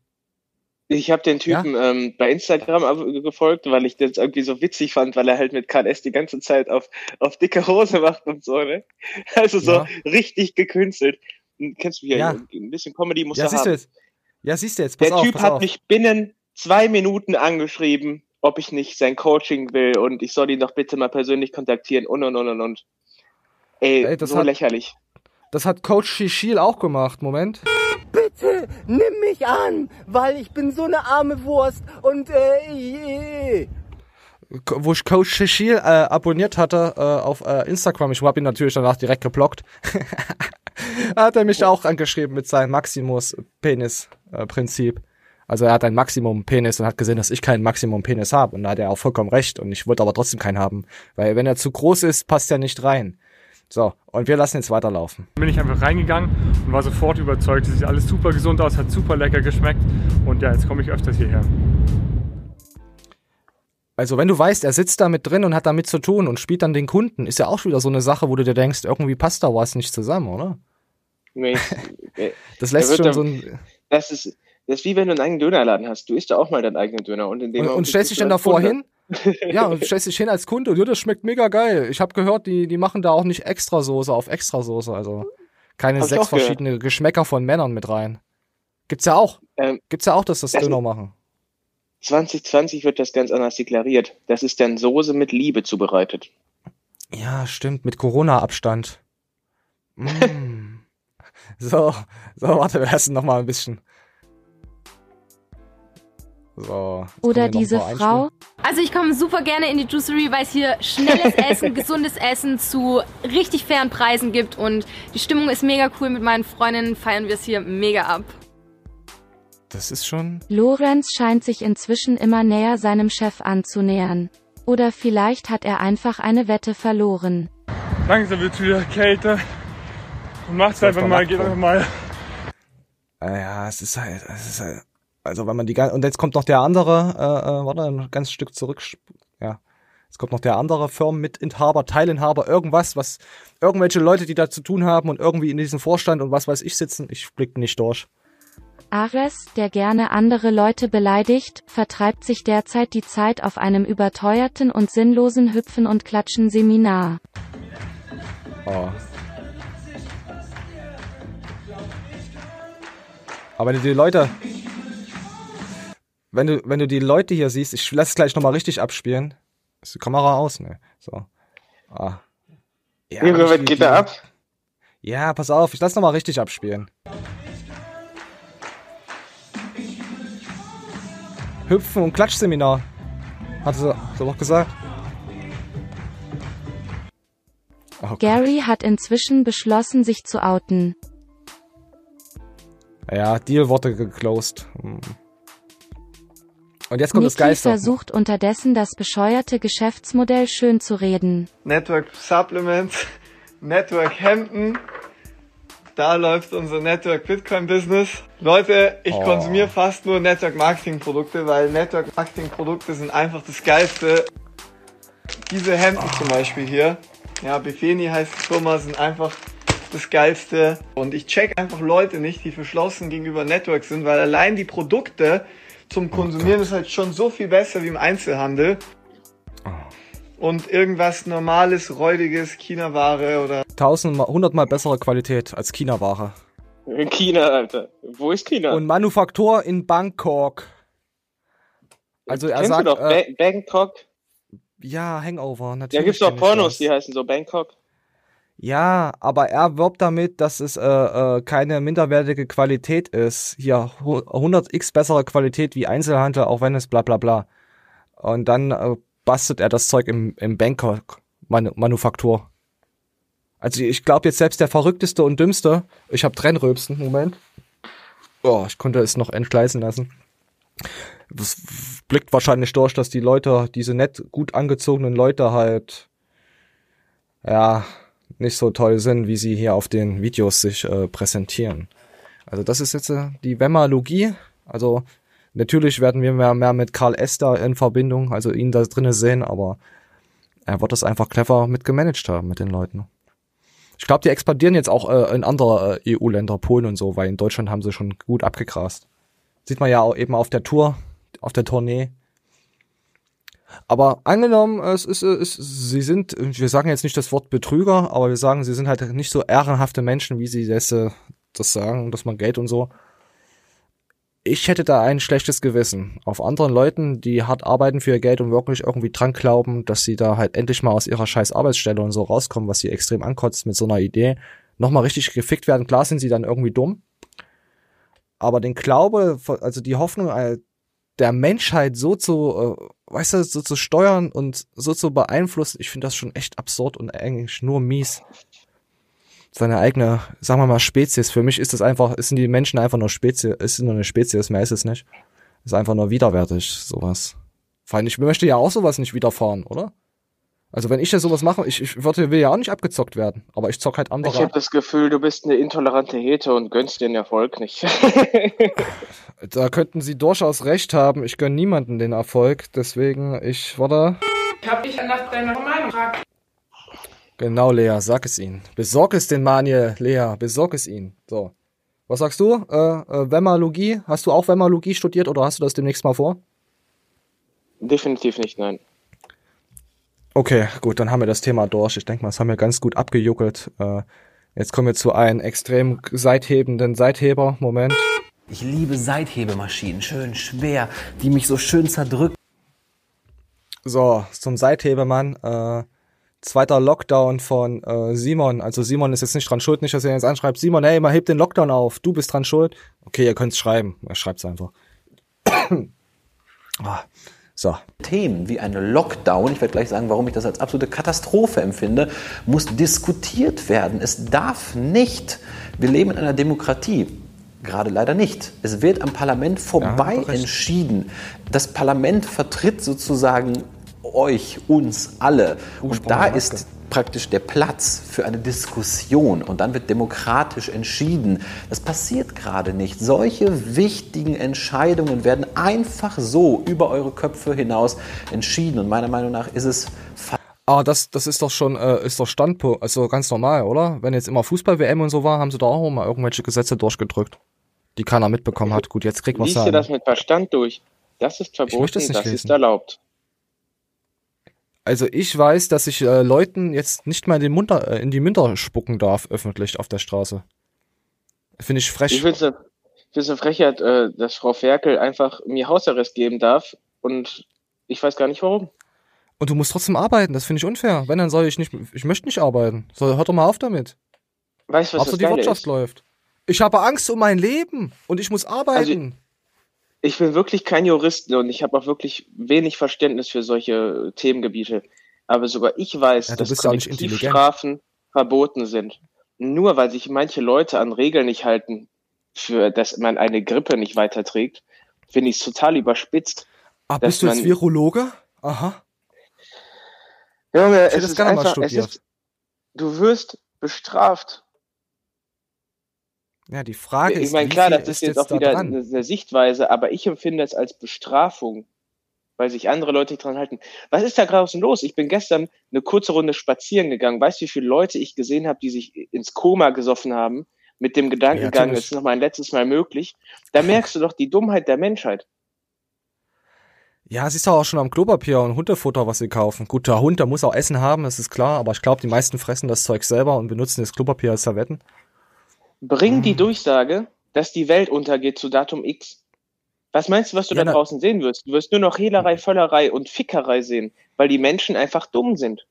Ich habe den Typen ähm, bei Instagram gefolgt, weil ich das irgendwie so witzig fand, weil er halt mit KNS die ganze Zeit auf, auf dicke Hose macht und so, ne? <laughs> Also so Ja. richtig gekünstelt. Hm, Kennst du hier? Ja. Ein bisschen Comedy muss Ja, er siehst du haben. jetzt. Ja, siehst du jetzt. Pass Der auf, Typ hat auf. mich binnen zwei Minuten angeschrieben, ob ich nicht sein Coaching will und ich soll ihn doch bitte mal persönlich kontaktieren und und und und und. Ey, Ey, das so hat- lächerlich. Das hat Coach Shishil auch gemacht. Moment. Bitte nimm mich an, weil ich bin so eine arme Wurst und äh, Wo ich Coach Shishil äh, abonniert hatte äh, auf äh, Instagram. Ich habe ihn natürlich danach direkt geblockt. <laughs> hat er mich auch angeschrieben mit seinem Maximus-Penis-Prinzip. Also er hat ein Maximum-Penis und hat gesehen, dass ich keinen Maximum-Penis habe. Und da hat er auch vollkommen recht. Und ich wollte aber trotzdem keinen haben. Weil wenn er zu groß ist, passt er nicht rein. So, und wir lassen jetzt weiterlaufen. Dann bin ich einfach reingegangen und war sofort überzeugt. Es sieht alles super gesund aus, hat super lecker geschmeckt. Und ja, jetzt komme ich öfters hierher. Also wenn du weißt, er sitzt da mit drin und hat damit zu tun und spielt dann den Kunden, ist ja auch wieder so eine Sache, wo du dir denkst, irgendwie passt da was nicht zusammen, oder? Nee, <laughs> äh, Das lässt schon dann- so ein... das ist, das ist wie wenn du einen eigenen Dönerladen hast. Du isst ja auch mal deinen eigenen Döner und in dem Und, und stellst dich dann davor hin? Ja, und stellst dich hin als Kunde und ja, das schmeckt mega geil. Ich habe gehört, die, die machen da auch nicht Extrasoße auf Extrasoße, also keine Hab sechs auch gehört. verschiedene Geschmäcker von Männern mit rein. Gibt's ja auch. Ähm, Gibt's ja auch, dass das das- Döner machen. 2020 wird das ganz anders deklariert. Das ist dann Soße mit Liebe zubereitet. Ja, stimmt, mit Corona-Abstand. <laughs> Mm. so, so, warte, wir essen noch mal ein bisschen. So. Oder diese Frau? Also ich komme super gerne in die Juicery, weil es hier schnelles <laughs> Essen, gesundes Essen zu richtig fairen Preisen gibt und die Stimmung ist mega cool. Mit meinen Freundinnen feiern wir es hier mega ab. Das ist schon. Lorenz scheint sich inzwischen immer näher seinem Chef anzunähern. Oder vielleicht hat er einfach eine Wette verloren. Langsam wird wieder Kälte. Und macht's einfach mal, geht einfach mal. Äh, ja, es ist halt, es ist halt. Also wenn man die und jetzt kommt noch der andere, äh, äh, warte, ein ganzes Stück zurück. Ja. Jetzt kommt noch der andere Firmenmitinhaber, Teilinhaber, irgendwas, was irgendwelche Leute, die da zu tun haben und irgendwie in diesem Vorstand und was weiß ich sitzen, ich blick nicht durch. Ares, der gerne andere Leute beleidigt, vertreibt sich derzeit die Zeit auf einem überteuerten und sinnlosen Hüpfen- und Klatschen-Seminar. Oh. Aber die Leute, wenn du, wenn du die Leute hier siehst, ich lass es gleich nochmal richtig abspielen. Ist die Kamera aus? Ne. So. Ah. Ja, ich- was geht da ab? Ja, pass auf, ich lass nochmal richtig abspielen. Hüpfen- und Klatschseminar. Hat sie, so doch gesagt. Oh. Gary hat inzwischen beschlossen, sich zu outen. Ja, Deal wurde geclosed. Hm. Und jetzt kommt das Niki Geilste. versucht unterdessen das bescheuerte Geschäftsmodell schön zu reden. Network Supplements, Network Hemden. Da läuft unser Network Bitcoin Business. Leute, ich Oh. konsumiere fast nur Network Marketing Produkte, weil Network Marketing Produkte sind einfach das Geilste. Diese Hemden zum Beispiel hier, ja, Befeni heißt die Firma, sind einfach das Geilste. Und ich check einfach Leute nicht, die verschlossen gegenüber Network sind, weil allein die Produkte zum Konsumieren ist halt schon so viel besser wie im Einzelhandel. Und irgendwas normales, räudiges, China-Ware oder Tausendmal, hundertmal bessere Qualität als China-Ware. In China, Alter. Wo ist China? Und Manufaktur in Bangkok. Also er Kennst sagt, du doch äh, Ba- Bangkok? ja, Hangover, Da natürlich. gibt's doch Pornos, die heißen so Bangkok. Ja, aber er wirbt damit, dass es äh, äh, keine minderwertige Qualität ist. Hier hu- 100x bessere Qualität wie Einzelhandel, auch wenn es bla bla bla. Und dann äh, bastelt er das Zeug im, im Bangkok Manu Manufaktur. Also ich glaube jetzt selbst der verrückteste und dümmste, ich habe Trennröpsen, Moment. Oh, ich konnte es noch entgleisen lassen. Das blickt wahrscheinlich durch, dass die Leute, diese nett gut angezogenen Leute halt ja, nicht so toll sind, wie sie hier auf den Videos sich äh, präsentieren. Also das ist jetzt äh, die Wemmalogie. Also natürlich werden wir mehr, mehr mit Karl Esther in Verbindung, also ihn da drinnen sehen, aber er wird das einfach clever mit gemanagt haben mit den Leuten. Ich glaube, die expandieren jetzt auch äh, in andere äh, EU-Länder, Polen und so, weil in Deutschland haben sie schon gut abgegrast. Sieht man ja auch eben auf der Tour, auf der Tournee. Aber angenommen, es ist, es, sie sind, wir sagen jetzt nicht das Wort Betrüger, aber wir sagen, sie sind halt nicht so ehrenhafte Menschen, wie sie das, äh, das sagen, dass man Geld und so. Ich hätte da ein schlechtes Gewissen auf anderen Leuten, die hart arbeiten für ihr Geld und wirklich irgendwie dran glauben, dass sie da halt endlich mal aus ihrer scheiß Arbeitsstelle und so rauskommen, was sie extrem ankotzt mit so einer Idee, nochmal richtig gefickt werden. Klar sind sie dann irgendwie dumm, aber den Glaube, also die Hoffnung äh, der Menschheit so zu, äh, weißt du, so zu steuern und so zu beeinflussen, ich finde das schon echt absurd und eigentlich nur mies seine eigene, sagen wir mal, Spezies. Für mich ist das einfach, sind die Menschen einfach nur Spezies, ist nur eine Spezies, mehr ist es nicht. Ist einfach nur widerwärtig, sowas. Vor allem, ich möchte ja auch sowas nicht widerfahren, oder? Also wenn ich ja sowas mache, ich, ich würde, will ja auch nicht abgezockt werden, aber ich zock halt andere. Ich habe das Gefühl, du bist eine intolerante Hete und gönnst den Erfolg nicht. <laughs> <laughs> da könnten sie durchaus recht haben. Ich gönn niemanden den Erfolg, deswegen ich warte. Ich hab dich nach deiner Meinung gefragt. Genau, Lea, sag es ihnen. Besorg es den Manier, Lea, besorg es ihnen. So. Was sagst du? Äh, äh, Wemmalogie? Hast du auch Wemmalogie studiert oder hast du das demnächst mal vor? Definitiv nicht, nein. Okay, gut, dann haben wir das Thema durch. Ich denke mal, das haben wir ganz gut abgejuckelt. Äh, jetzt kommen wir zu einem extrem seithebenden Seitheba. Moment. Ich liebe Seithebemaschinen, schön schwer, die mich so schön zerdrücken. So, zum Seithebemann. Äh, zweiter Lockdown von äh, Simon. Also Simon ist jetzt nicht dran schuld, nicht, dass er jetzt anschreibt, Simon, hey, mal hebt den Lockdown auf, du bist dran schuld. Okay, ihr könnt's schreiben. Er schreibt's einfach. <coughs> ah, so. Themen wie eine Lockdown, ich werde gleich sagen, warum ich das als absolute Katastrophe empfinde, muss diskutiert werden. Es darf nicht. Wir leben in einer Demokratie. Gerade leider nicht. Es wird am Parlament vorbei ja, entschieden. Das Parlament vertritt sozusagen euch, uns alle. Und da ist praktisch der Platz für eine Diskussion und dann wird demokratisch entschieden. Das passiert gerade nicht. Solche wichtigen Entscheidungen werden einfach so über eure Köpfe hinaus entschieden und meiner Meinung nach ist es Ah, das, das ist doch schon, äh, ist doch Standpunkt, also ganz normal, oder? Wenn jetzt immer Fußball-WM und so war, haben sie da auch mal irgendwelche Gesetze durchgedrückt, die keiner mitbekommen hat. Gut, jetzt kriegt man es dir das mit Verstand durch. Das ist verboten, das lesen. ist erlaubt. Also ich weiß, dass ich äh, Leuten jetzt nicht mal in, den Munter, äh, in die Münder spucken darf, öffentlich auf der Straße. Finde ich frech. Ich finde es eine Frechheit, äh, dass Frau Ferkel einfach mir Hausarrest geben darf und ich weiß gar nicht warum. Und du musst trotzdem arbeiten, das finde ich unfair. Wenn, dann soll ich nicht, ich möchte nicht arbeiten. So, hör doch mal auf damit. Weißt du, was Hauptsache die Wirtschaft ist? läuft. Ich habe Angst um mein Leben und ich muss arbeiten. Also, ich bin wirklich kein Jurist und ich habe auch wirklich wenig Verständnis für solche Themengebiete. Aber sogar ich weiß, ja, dass Kollektivstrafen verboten sind. Nur weil sich manche Leute an Regeln nicht halten, für dass man eine Grippe nicht weiterträgt, finde ich es total überspitzt. Ah, bist du jetzt Virologe? Aha. Junge, es ist einfach, es ist, du wirst bestraft ja, die Frage ich ist. Ich meine, klar, das ist jetzt, auch wieder eine, eine, Sichtweise, aber ich empfinde es als Bestrafung, weil sich andere Leute nicht dran halten. Was ist da draußen los? Ich bin gestern eine kurze Runde spazieren gegangen. Weißt du, wie viele Leute ich gesehen habe, die sich ins Koma gesoffen haben, mit dem Gedankengang, ja, es ist noch mal ein letztes Mal möglich? Da merkst du doch die Dummheit der Menschheit. Ja, siehst du auch schon am Klopapier und Hundefutter, was sie kaufen. Gut, der Hund, der muss auch Essen haben, das ist klar, aber ich glaube, die meisten fressen das Zeug selber und benutzen das Klopapier als Servetten. Bring die hm. Durchsage, dass die Welt untergeht zu Datum X. Was meinst du, was du ja, da draußen sehen wirst? Du wirst nur noch Hehlerei, Völlerei und Fickerei sehen, weil die Menschen einfach dumm sind.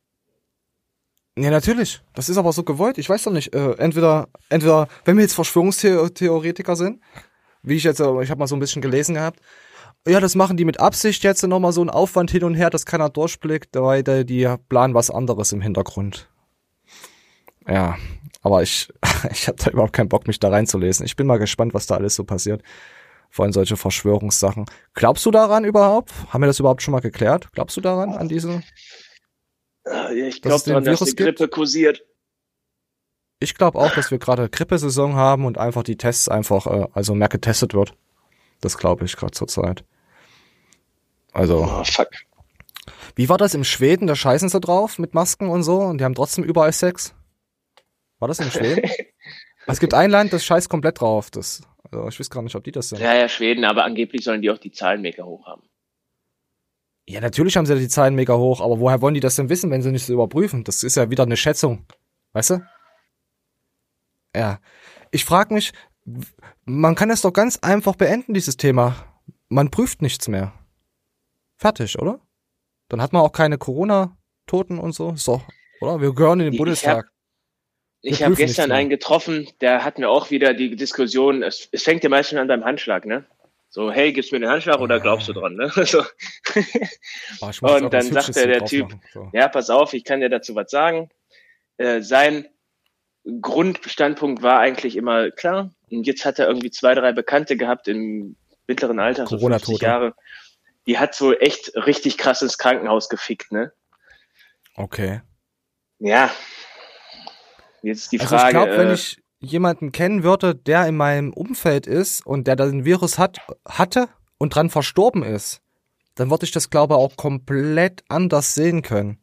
Ja, natürlich. Das ist aber so gewollt. Ich weiß doch nicht. Äh, entweder, entweder, wenn wir jetzt Verschwörungstheoretiker sind, wie ich jetzt, äh, ich habe mal so ein bisschen gelesen gehabt, ja, das machen die mit Absicht jetzt nochmal so einen Aufwand hin und her, dass keiner durchblickt, weil die planen was anderes im Hintergrund. Ja, aber ich, <laughs> ich habe da überhaupt keinen Bock, mich da reinzulesen. Ich bin mal gespannt, was da alles so passiert. Vor allem solche Verschwörungssachen. Glaubst du daran überhaupt? Haben wir das überhaupt schon mal geklärt? Glaubst du daran, an diesen? Äh, Ich glaube daran, dass die Grippe kursiert. Ich glaube auch, dass wir gerade Grippesaison haben und einfach die Tests einfach, äh, also mehr getestet wird. Das glaube ich gerade zur Zeit. Also. Oh, fuck. Wie war das im Schweden? Da scheißen sie drauf mit Masken und so und die haben trotzdem überall Sex. War das in Schweden? <laughs> es gibt ein Land, das scheißt komplett drauf. Das, also ich weiß gar nicht, ob die das sind. Ja, ja, Schweden, aber angeblich sollen die auch die Zahlen mega hoch haben. Ja, natürlich haben sie die Zahlen mega hoch, aber woher wollen die das denn wissen, wenn sie nicht so überprüfen? Das ist ja wieder eine Schätzung. Weißt du? Ja. Ich frage mich, man kann das doch ganz einfach beenden, dieses Thema. Man prüft nichts mehr. Fertig, oder? Dann hat man auch keine Corona-Toten und so. Doch, oder? Wir gehören in den ich Bundestag. Ich habe gestern einen getroffen, der hatten wir auch wieder die Diskussion, es, es fängt ja meistens an beim Handschlag, ne? So, hey, gibst du mir den Handschlag oder glaubst du dran, ne? <laughs> So. Oh, Und dann sagte der Typ, so. ja, pass auf, ich kann dir dazu was sagen. Äh, sein Grundstandpunkt war eigentlich immer klar. Und jetzt hat er irgendwie zwei, drei Bekannte gehabt im mittleren Alter, so 50 Corona-Tote. Jahre. Die hat so echt richtig krass ins Krankenhaus gefickt, ne? Okay. Ja. Jetzt ist die Also Frage. ich glaube, wenn äh, ich jemanden kennen würde, der in meinem Umfeld ist und der den Virus hat, hatte und dran verstorben ist, dann würde ich das, glaube ich, auch komplett anders sehen können.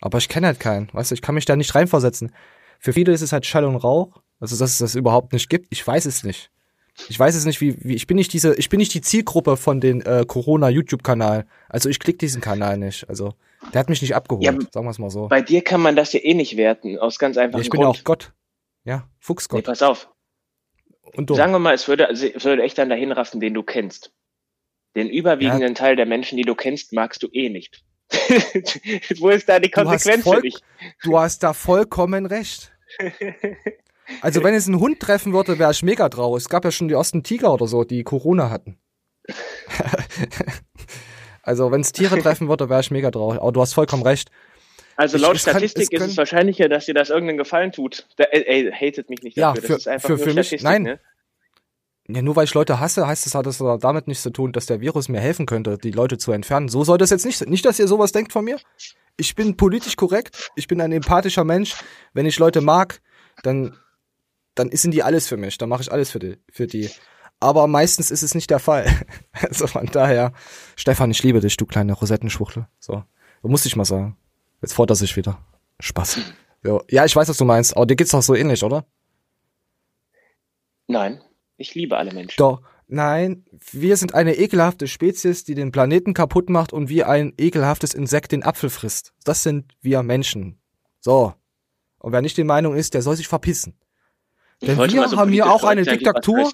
Aber ich kenne halt keinen, weißt du, ich kann mich da nicht reinversetzen. Für viele ist es halt Schall und Rauch, also dass es das überhaupt nicht gibt, ich weiß es nicht. Ich weiß es nicht, wie, wie ich bin nicht diese, ich bin nicht die Zielgruppe von den äh, Corona-YouTube-Kanal. Also ich klicke diesen Kanal nicht. Also der hat mich nicht abgeholt, Ja, sagen wir es mal so. bei dir kann man das ja eh nicht werten, aus ganz Ja, einfachem ich bin ja Grund. auch Gott. Ja, nee, Fuchsgott. pass auf. und dumm. Sagen wir mal, es würde, also, es würde echt dann dahin raffen, den du kennst. Den überwiegenden Teil der Menschen, die du kennst, magst du eh nicht. <laughs> Wo ist da die Du hast Konsequenz voll- für dich? Du hast da vollkommen recht. <laughs> Also wenn es einen Hund treffen würde, wäre ich mega traurig. Es gab ja schon die ersten Tiger oder so, die Corona hatten. <laughs> also wenn es Tiere treffen würde, wäre ich mega traurig. Aber du hast vollkommen recht. Also Ich- laut es kann- Statistik es ist es wahrscheinlicher, dass dir das irgendeinen Gefallen tut. Da, ey, ey, hatet mich nicht Ja, dafür. für- das ist einfach für- nur für mich- Statistik, nein. Ne? Ja, nur weil ich Leute hasse, heißt es, hat es aber damit nichts zu tun, dass der Virus mir helfen könnte, die Leute zu entfernen. So soll das jetzt nicht sein. Nicht, dass ihr sowas denkt von mir. Ich bin politisch korrekt. Ich bin ein empathischer Mensch. Wenn ich Leute mag, dann, dann sind die alles für mich. Dann mache ich alles für die, für die. Aber meistens ist es nicht der Fall. <laughs> Also von daher, Stefan, ich liebe dich, du kleine Rosettenschwuchtel. So, muss ich mal sagen. Jetzt fordert sich wieder. Spaß. So. Ja, ich weiß, was du meinst. Aber dir geht's doch so ähnlich, oder? Nein, ich liebe alle Menschen. Doch, nein, wir sind eine ekelhafte Spezies, die den Planeten kaputt macht und wie ein ekelhaftes Insekt den Apfel frisst. Das sind wir Menschen. So. Und wer nicht die Meinung ist, der soll sich verpissen. Denn wir so haben hier auch eine Diktatur.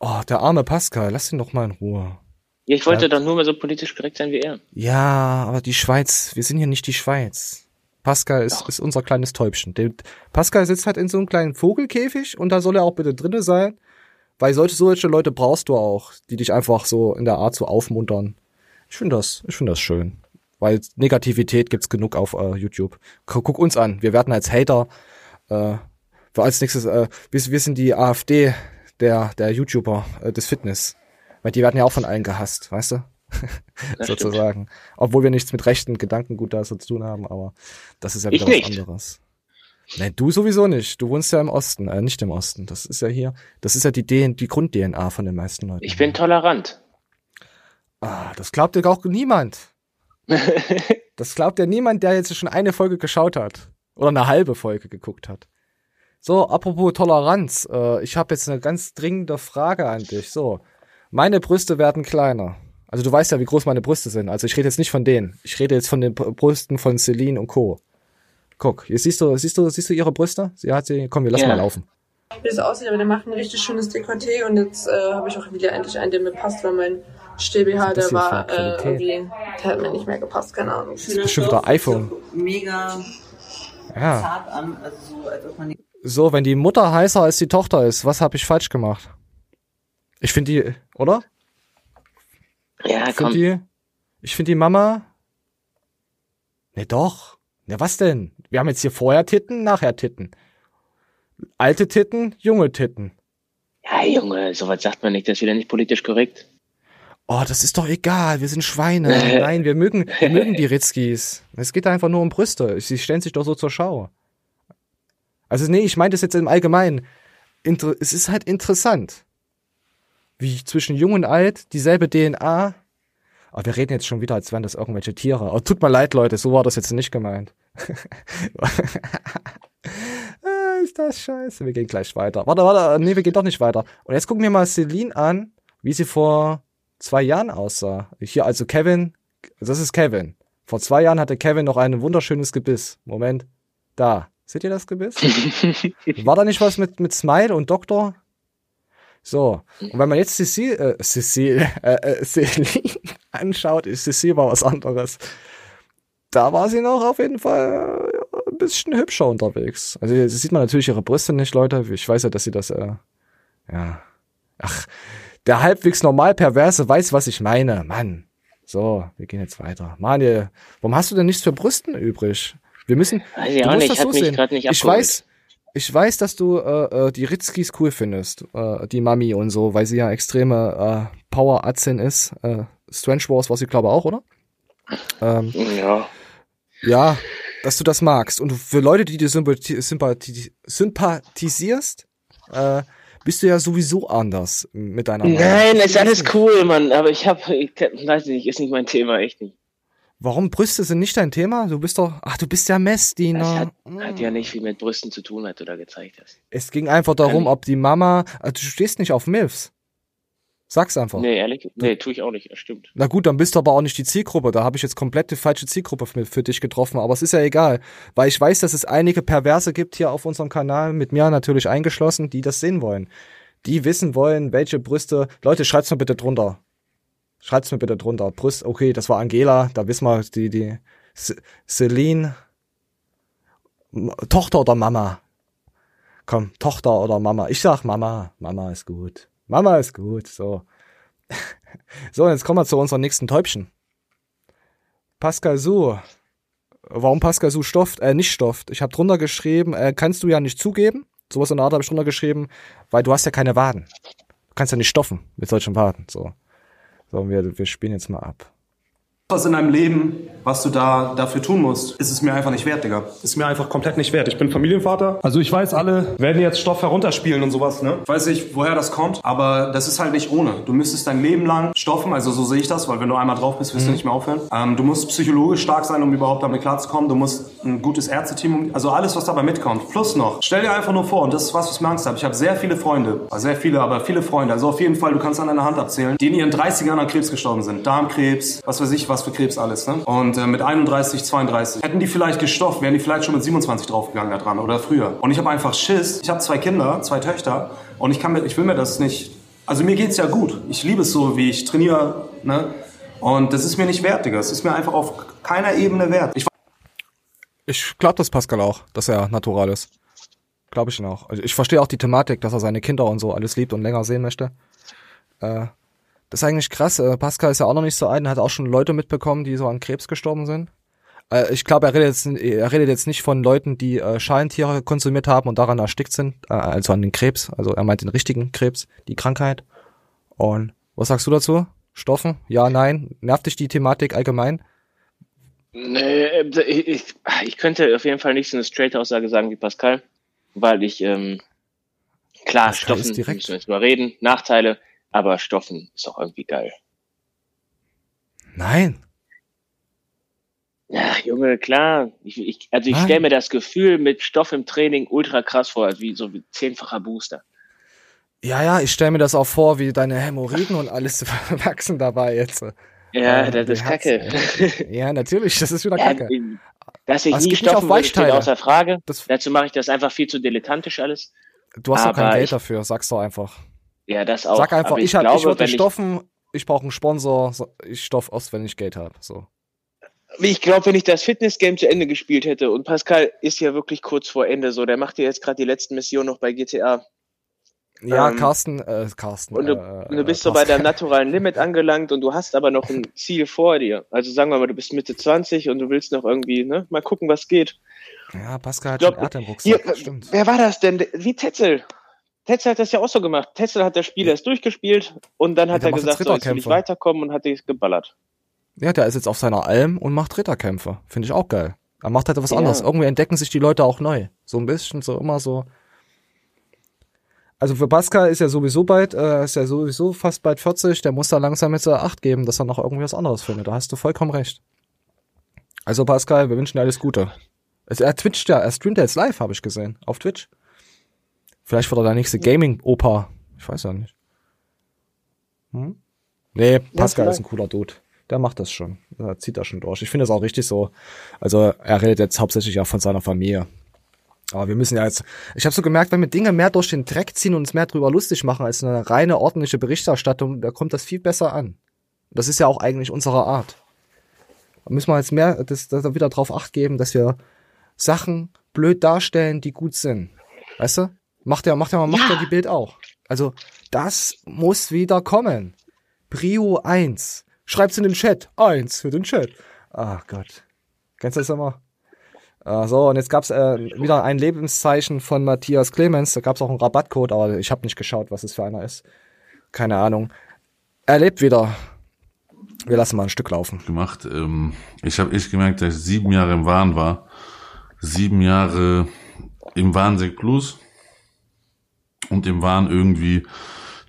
Oh, der arme Pascal, lass ihn doch mal in Ruhe. Ja, ich wollte Ja. doch nur mal so politisch korrekt sein wie er. Ja, aber die Schweiz, wir sind hier nicht die Schweiz. Pascal ist, ist unser kleines Täubchen. Der, Pascal sitzt halt in so einem kleinen Vogelkäfig und da soll er auch bitte drinne sein, weil solche, solche Leute brauchst du auch, die dich einfach so in der Art so aufmuntern. Ich finde das, ich finde das schön. Weil Negativität gibt's genug auf äh, YouTube. Guck, guck uns an, wir werden als Hater, äh, als nächstes, äh, wir, wir sind die AfD der, der YouTuber äh, des Fitness. Weil die werden ja auch von allen gehasst, weißt du? <laughs> Sozusagen. Obwohl wir nichts mit rechten Gedankengut da so zu tun haben, aber das ist ja Ich wieder was nicht. anderes. Nein, du sowieso nicht. Du wohnst ja im Osten, äh, nicht im Osten. Das ist ja hier, das ist ja die, DN die Grund-DNA von den meisten Leuten. Ich bin tolerant. Ah, das glaubt dir auch niemand. <laughs> Das glaubt ja niemand, der jetzt schon eine Folge geschaut hat. Oder eine halbe Folge geguckt hat. So, apropos Toleranz. Äh, ich habe jetzt eine ganz dringende Frage an dich. So, meine Brüste werden kleiner. Also du weißt ja, wie groß meine Brüste sind. Also ich rede jetzt nicht von denen. Ich rede jetzt von den Br- Brüsten von Celine und Co. Guck, hier siehst du, siehst du, siehst du ihre Brüste? Sie hat sie, komm, wir lassen Ja. mal laufen. Wie das aussieht, aber der macht ein richtig schönes Dekolleté und jetzt äh, habe ich auch wieder endlich einen, der mir passt, weil mein StBH, der das war äh, irgendwie, der hat mir nicht mehr gepasst, keine Ahnung. Das ist bestimmt wieder iPhone. Mega Ja. zart an, also so, als ob man die So, wenn die Mutter heißer als die Tochter ist, was habe ich falsch gemacht? Ich finde die, oder? Ja, Ich komm. die, ich finde die Mama. Ne, doch. Ne, was denn? Wir haben jetzt hier vorher Titten, nachher Titten. Alte Titten, junge Titten. Ja, Junge, sowas sagt man nicht. Das ist wieder nicht politisch korrekt. Oh, das ist doch egal, wir sind Schweine. <laughs> Nein, wir mögen, wir mögen die Ritzkis. Es geht einfach nur um Brüste. Sie stellen sich doch so zur Schau. Also nee, ich meine das jetzt im Allgemeinen. Inter es ist halt interessant. Wie zwischen jung und alt dieselbe DNA. Aber wir reden jetzt schon wieder, als wären das irgendwelche Tiere. Oh, tut mir leid, Leute, so war das jetzt nicht gemeint. <laughs> Ah, ist das scheiße. Wir gehen gleich weiter. Warte, warte, nee, wir gehen doch nicht weiter. Und jetzt gucken wir mal Celine an, wie sie vor zwei Jahren aussah. Hier also Kevin, das ist Kevin. Vor zwei Jahren hatte Kevin noch ein wunderschönes Gebiss. Moment, da. Seht ihr das Gebiss? <laughs> War da nicht was mit, mit Smile und Doktor? So, und wenn man jetzt Cecile, äh, Cecile, äh, äh, Celine <laughs> anschaut, ist Cecile war was anderes. Da war sie noch auf jeden Fall äh, ein bisschen hübscher unterwegs. Also jetzt sieht man natürlich ihre Brüste nicht, Leute. Ich weiß ja, dass sie das, äh, ja, ach, der halbwegs normal Perverse weiß, was ich meine. Mann. So, wir gehen jetzt weiter. Manuel, warum hast du denn nichts für Brüsten übrig? Wir müssen. Weiß ich auch nicht, das so sehen. nicht Ich weiß, ich weiß, dass du äh, äh, die Ritzkis cool findest, äh, die Mami und so, weil sie ja extreme äh, Power-Atzin ist. Äh, Strange Wars war sie, glaube ich, auch, oder? Ähm, Ja. ja, dass du das magst. Und für Leute, die dir sympathi sympathi sympathisierst, äh, bist du ja sowieso anders mit deiner Meinung. Nein, ist alles cool, Mann. Aber ich hab, ich kann- weiß nicht, ist nicht mein Thema, echt nicht. Warum Brüste sind nicht dein Thema? Du bist doch, ach, du bist ja Das Messdiener. hat, hat ja nicht viel mit Brüsten zu tun, was du da gezeigt hast. Es ging einfach darum, ob die Mama, äh, du stehst nicht auf Milfs. Sag's einfach. Nee, ehrlich? Nee, tue ich auch nicht, das stimmt. Na gut, dann bist du aber auch nicht die Zielgruppe. Da habe ich jetzt komplett die falsche Zielgruppe für, für dich getroffen. Aber es ist ja egal, weil ich weiß, dass es einige Perverse gibt hier auf unserem Kanal, mit mir natürlich eingeschlossen, die das sehen wollen. Die wissen wollen, welche Brüste. Leute, schreibt's mir bitte drunter. Schreibt's mir bitte drunter. Brüste, okay, das war Angela, da wissen wir, die, die Celine. Tochter oder Mama? Komm, Tochter oder Mama. Ich sag Mama. Mama ist gut. Mama ist gut. So. <laughs> So, jetzt kommen wir zu unserem nächsten Täubchen. Pascal Su. Warum Pascal Su stofft, äh, nicht stofft? Ich habe drunter geschrieben, äh, kannst du ja nicht zugeben. Sowas in der Art habe ich drunter geschrieben, weil du hast ja keine Waden. Du kannst ja nicht stoffen mit solchen Waden. So. Und wir, wir spielen jetzt mal ab. Was in deinem Leben, was du da dafür tun musst, ist es mir einfach nicht wert, Digga. Ist mir einfach komplett nicht wert. Ich bin Familienvater. Also ich weiß, alle werden jetzt Stoff herunterspielen und sowas, ne? Ich weiß nicht, woher das kommt, aber das ist halt nicht ohne. Du müsstest dein Leben lang stoffen, also so sehe ich das, weil wenn du einmal drauf bist, wirst du nicht mehr aufhören. Ähm, du musst psychologisch stark sein, um überhaupt damit klarzukommen. Du musst ein gutes Ärzteteam, also alles, was dabei mitkommt. Plus noch, stell dir einfach nur vor, und das ist was, was mir Angst habe. Ich habe sehr viele Freunde, also sehr viele, aber viele Freunde. Also auf jeden Fall, du kannst an deiner Hand abzählen, die in ihren 30ern an Krebs gestorben sind. Darmkrebs, was weiß ich, was für Krebs alles, ne? Und äh, mit 31, 32. Hätten die vielleicht gestofft, wären die vielleicht schon mit 27 draufgegangen da dran oder früher. Und ich habe einfach Schiss. Ich habe zwei Kinder, zwei Töchter und ich kann mir, ich will mir das nicht. Also mir geht's ja gut. Ich liebe es so, wie ich trainiere, ne? Und das ist mir nicht wert, Digga. Es ist mir einfach auf keiner Ebene wert. Ich Ich glaube das Pascal auch, dass er natural ist. Glaube ich ihn auch. Also ich verstehe auch die Thematik, dass er seine Kinder und so alles liebt und länger sehen möchte. Äh, das ist eigentlich krass. Äh, Pascal ist ja auch noch nicht so alt, und hat auch schon Leute mitbekommen, die so an Krebs gestorben sind. Äh, ich glaube, er redet jetzt, er redet jetzt nicht von Leuten, die äh, Schalentiere konsumiert haben und daran erstickt sind, also an den Krebs. Also er meint den richtigen Krebs, die Krankheit. Und was sagst du dazu? Stoffen? Ja, nein. Nervt dich die Thematik allgemein? Nee, äh, ich, ich, könnte auf jeden Fall nicht so eine straight Aussage sagen wie Pascal, weil ich, ähm, klar, Pascal Stoffen, direkt. müssen wir jetzt mal reden, Nachteile, aber Stoffen ist doch irgendwie geil. Nein. Ja, Junge, klar. Ich, ich, also ich stelle mir das Gefühl mit Stoff im Training ultra krass vor, also wie so wie zehnfacher Booster. Ja, ja, ich stelle mir das auch vor, wie deine Hämorrhoiden und alles <laughs> wachsen dabei jetzt. Ja, Äh, das ist kacke. <laughs> Ja, natürlich, das ist wieder Ja, kacke. Dass ich Aber es nie stoffen würde, steht außer Frage. Dazu mache ich das einfach viel zu dilettantisch alles. Du hast doch kein aber Geld ich- dafür, sag's doch einfach. Ja, das auch. Sag einfach, aber ich, hab, glaube, ich wenn stoffen, ich brauche einen Sponsor, so- ich stoff aus, wenn ich Geld habe. So. Ich glaube, wenn ich das Fitness-Game zu Ende gespielt hätte und Pascal ist ja wirklich kurz vor Ende so, der macht ja jetzt gerade die letzten Missionen noch bei GTA. Ja, Ähm, Carsten, äh, Carsten. Und du, äh, du bist äh, so bei deinem naturalen Limit angelangt und du hast aber noch ein <laughs> Ziel vor dir. Also sagen wir mal, du bist Mitte 20 und du willst noch irgendwie, ne, mal gucken, was geht. Ja, Pascal hat Ich glaub, schon stimmt. wer war das denn? Wie Tetzel. Tetzel hat das ja auch so gemacht. Tetzel hat das Spiel erst durchgespielt und dann hat er gesagt, so, jetzt will ich Ritterkämpfe. weiterkommen und hat es geballert. Ja, der ist jetzt auf seiner Alm und macht Ritterkämpfe. Finde ich auch geil. Er macht halt was Ja. anderes. Irgendwie entdecken sich die Leute auch neu. So ein bisschen, so immer so. Also für Pascal ist ja sowieso bald, äh, ist ja sowieso fast bald 40, der muss da langsam jetzt äh, Acht geben, dass er noch irgendwie was anderes findet. Da hast du vollkommen recht. Also Pascal, wir wünschen dir alles Gute. Also er twitcht ja, er streamt ja jetzt live, habe ich gesehen, auf Twitch. Vielleicht wird er der nächste Gaming-Opa. Ich weiß ja nicht. Hm? Nee, Pascal ist ein cooler Dude. Der macht das schon. Der zieht das schon durch. Ich finde es auch richtig so. Also er redet jetzt hauptsächlich ja von seiner Familie. Aber wir müssen ja jetzt. Ich habe so gemerkt, wenn wir Dinge mehr durch den Dreck ziehen und uns mehr drüber lustig machen als eine reine ordentliche Berichterstattung, da kommt das viel besser an. Das ist ja auch eigentlich unsere Art. Da müssen wir jetzt mehr das, das wieder drauf acht geben, dass wir Sachen blöd darstellen, die gut sind. Weißt du? Macht ja, macht ja, macht ja die Bild auch. Also, das muss wieder kommen. Prio 1. Schreibt's in den Chat. Eins für den Chat. Ach Gott. Kennst du das immer? Äh, so, und jetzt gab's äh, wieder ein Lebenszeichen von Matthias Clemens. Da gab's auch einen Rabattcode, aber ich habe nicht geschaut, was es für einer ist. Keine Ahnung. Er lebt wieder. Wir lassen mal ein Stück laufen. gemacht. Ähm, ich habe echt gemerkt, dass ich sieben Jahre im Wahn war. Sieben Jahre im Wahnsinn Plus und im Wahn irgendwie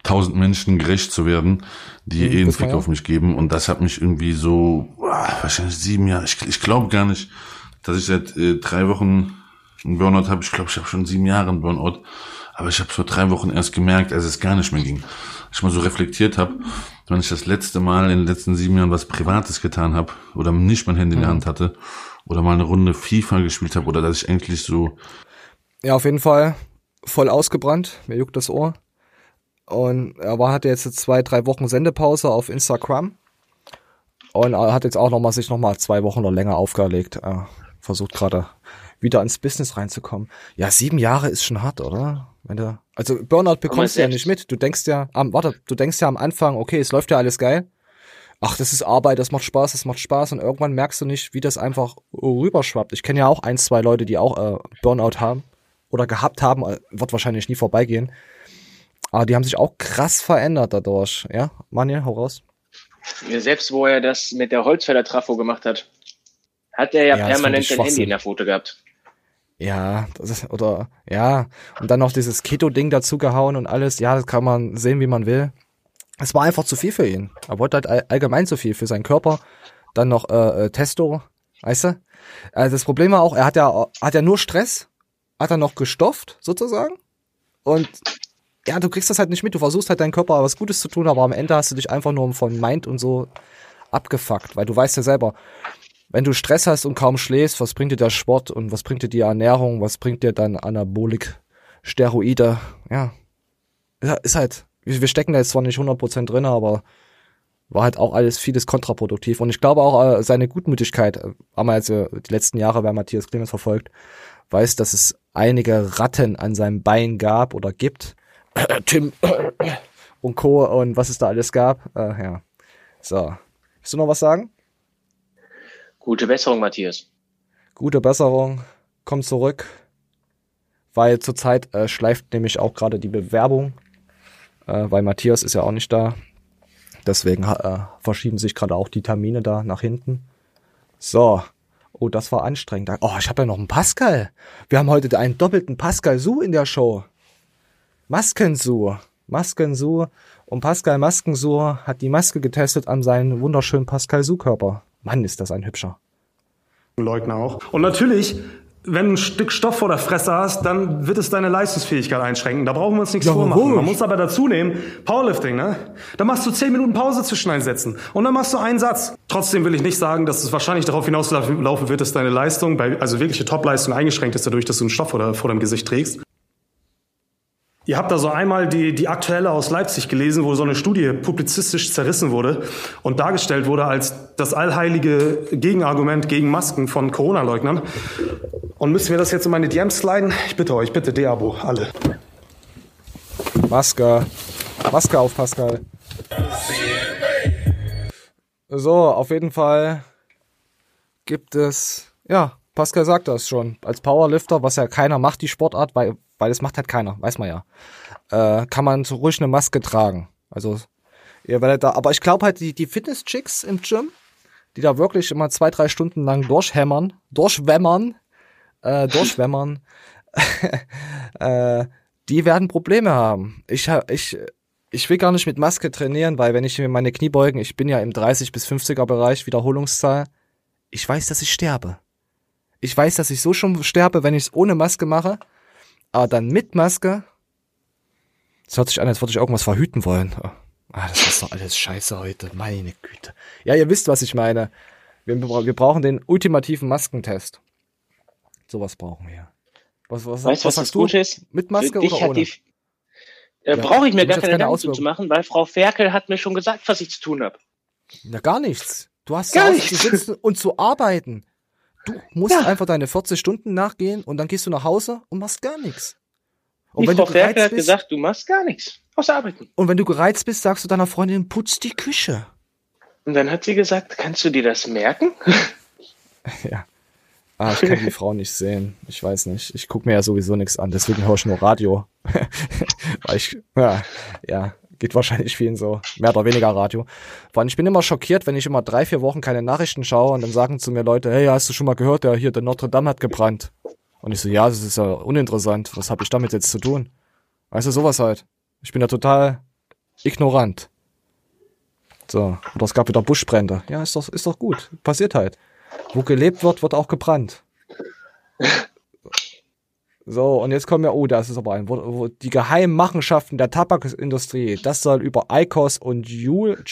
tausend Menschen gerecht zu werden, die Mhm, eh einen Fick auf mich geben. Und das hat mich irgendwie so, ah, wahrscheinlich sieben Jahre. Ich, ich glaube gar nicht, dass ich seit äh, drei Wochen einen Burnout habe. Ich glaube, ich habe schon sieben Jahre einen Burnout. Aber ich habe vor drei Wochen erst gemerkt, als es gar nicht mehr ging. Als ich mal so reflektiert habe, wenn ich das letzte Mal in den letzten sieben Jahren was Privates getan habe oder nicht mein Handy in der Mhm. Hand hatte oder mal eine Runde FIFA gespielt habe oder dass ich endlich so Ja, auf jeden Fall voll ausgebrannt. Mir juckt das Ohr. Und er war, hatte jetzt zwei, drei Wochen Sendepause auf Instagram. Und er hat jetzt auch noch mal sich noch mal zwei Wochen oder länger aufgelegt. Er versucht gerade wieder ins Business reinzukommen. Ja, sieben Jahre ist schon hart, oder? Wenn du, also Burnout bekommst du ja nicht mit. Du denkst ja, am, warte, du denkst ja am Anfang, okay, es läuft ja alles geil. Ach, das ist Arbeit, das macht Spaß, das macht Spaß. Und irgendwann merkst du nicht, wie das einfach rüberschwappt. Ich kenne ja auch ein, zwei Leute, die auch äh, Burnout haben oder gehabt haben, äh, wird wahrscheinlich nie vorbeigehen. Aber die haben sich auch krass verändert dadurch. Ja, Manje, hau raus. Ja, Selbst wo er das mit der Holzfäller Trafo gemacht hat, hat er ja, Ja, permanent sein Handy in der Foto gehabt. Ja, das ist, oder, ja, und dann noch dieses Keto-Ding dazu gehauen und alles. Ja, das kann man sehen, wie man will. Es war einfach zu viel für ihn. Er wollte halt all, allgemein zu viel für seinen Körper. Dann noch äh, äh, Testo, weißt du? Also das Problem war auch, er hat ja, hat ja nur Stress, hat er noch gestofft, sozusagen. Und ja, du kriegst das halt nicht mit. Du versuchst halt deinen Körper was Gutes zu tun, aber am Ende hast du dich einfach nur von Mind und so abgefuckt, weil du weißt ja selber, wenn du Stress hast und kaum schläfst, was bringt dir der Sport und was bringt dir die Ernährung, was bringt dir dann Anabolik, Steroide, ja. Ist halt- wir stecken da jetzt zwar nicht 100% drin, aber war halt auch alles vieles kontraproduktiv. Und ich glaube auch, äh, seine Gutmütigkeit, äh, haben wir jetzt äh, die letzten Jahre, wer Matthias Clemens verfolgt, weiß, dass es einige Ratten an seinem Bein gab oder gibt. Tim und Co. und was es da alles gab. Äh, ja. So. Willst du noch was sagen? Gute Besserung, Matthias. Gute Besserung, komm zurück, weil zurzeit äh, schleift nämlich auch gerade die Bewerbung, äh, weil Matthias ist ja auch nicht da. Deswegen äh, verschieben sich gerade auch die Termine da nach hinten. So. Oh, das war anstrengend. Oh, ich habe ja noch einen Pascal. Wir haben heute einen doppelten Pascal Su in der Show. Maskensu. Maskensu. Und Pascal Maskensu hat die Maske getestet an seinen wunderschönen Pascal Su-Körper. Mann, ist das ein hübscher. Leugner auch. Und natürlich, wenn du ein Stück Stoff vor der Fresse hast, dann wird es deine Leistungsfähigkeit einschränken. Da brauchen wir uns nichts Ja, vormachen. wurscht. Man muss aber dazu nehmen, Powerlifting, ne? Da machst du 10 Minuten Pause zwischen einsetzen. Und dann machst du einen Satz. Trotzdem will ich nicht sagen, dass es wahrscheinlich darauf hinauslaufen wird, dass deine Leistung, bei, also wirkliche Topleistung eingeschränkt ist dadurch, dass du einen Stoff vor, der, vor deinem Gesicht trägst. Ihr habt da so einmal die, die aktuelle aus Leipzig gelesen, wo so eine Studie publizistisch zerrissen wurde und dargestellt wurde als das allheilige Gegenargument gegen Masken von Corona-Leugnern. Und müssen wir das jetzt in meine DMs sliden? Ich bitte euch, bitte D-Abo, alle. Maske. Maske auf, Pascal. So, auf jeden Fall gibt es, ja, Pascal sagt das schon, als Powerlifter, was ja keiner macht, die Sportart, weil weil das macht halt keiner, weiß man ja, äh, kann man so ruhig eine Maske tragen. Also, ihr werdet da, aber ich glaube halt, die, die Fitness-Chicks im Gym, die da wirklich immer zwei, drei Stunden lang durchhämmern, durchwämmern, äh, durchwämmern, <laughs> äh, die werden Probleme haben. Ich, ich, ich will gar nicht mit Maske trainieren, weil wenn ich mir meine Knie beugen, ich bin ja im 30 bis 50er Bereich Wiederholungszahl, ich weiß, dass ich sterbe. Ich weiß, dass ich so schon sterbe, wenn ich es ohne Maske mache, aber dann mit Maske, es hört sich an, als würde ich irgendwas verhüten wollen. Ah, das ist doch alles scheiße heute, meine Güte. Ja, ihr wisst, was ich meine. Wir, wir brauchen den ultimativen Maskentest. Sowas brauchen wir. Was, was, Weißt du, was, das? Gute ist? Mit Maske oder ohne? die- Äh, Ja, Brauche ich mir gar keine keine Gedanken zu machen, weil Frau Ferkel hat mir schon gesagt, was ich zu tun habe. Na, gar nichts. Du hast Gar nichts. zu sitzen und zu arbeiten. Du musst einfach deine 40 Stunden nachgehen und dann gehst du nach Hause und machst gar nichts. Und Die wenn Frau du Ferkel gereizt hat bist, gesagt, du machst gar nichts, außer arbeiten. und wenn du gereizt bist, sagst du deiner Freundin, putz die Küche. Und dann hat sie gesagt, kannst du dir das merken? <laughs> ja. Ah, ich kann die <laughs> Frau nicht sehen. Ich weiß nicht. Ich gucke mir ja sowieso nichts an, deswegen höre ich nur Radio. <laughs> Ich, ja, ja, geht wahrscheinlich vielen so. Mehr oder weniger Radio. Vor ich bin immer schockiert, wenn ich immer drei, vier Wochen keine Nachrichten schaue und dann sagen zu mir Leute, hey, hast du schon mal gehört, der hier, der Notre Dame hat gebrannt. Und ich so, ja, das ist ja uninteressant. Was habe ich damit jetzt zu tun? Weißt du, sowas halt. Ich bin da total ignorant. So, oder es gab wieder Buschbrände. Ja, ist doch, ist doch gut. Passiert halt. Wo gelebt wird, wird auch gebrannt. <laughs> So, und jetzt kommen wir, oh, das ist aber ein, wo, wo die geheimen Machenschaften der Tabakindustrie, das soll über ICOS und Juul,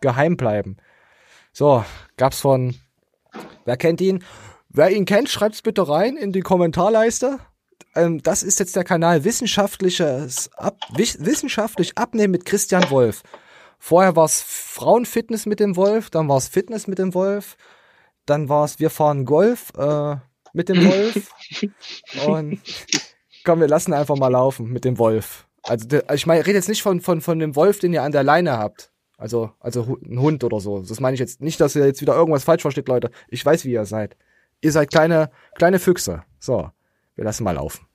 geheim bleiben. So, gab's von, wer kennt ihn? Wer ihn kennt, schreibt's bitte rein in die Kommentarleiste. Ähm, das ist jetzt der Kanal Wissenschaftliches Ab, Wiss- Wissenschaftlich Abnehmen mit Christian Wolf. Vorher war's Frauenfitness mit dem Wolf, dann war's Fitness mit dem Wolf, dann war's Wir fahren Golf äh, mit dem Wolf. <laughs> Und komm, wir lassen einfach mal laufen mit dem Wolf. Also der, ich meine, ich rede jetzt nicht von, von, von dem Wolf, den ihr an der Leine habt. Also, also ein Hund oder so. Das meine ich jetzt nicht, dass ihr jetzt wieder irgendwas falsch versteht, Leute. Ich weiß, wie ihr seid. Ihr seid kleine, kleine Füchse. So, wir lassen mal laufen.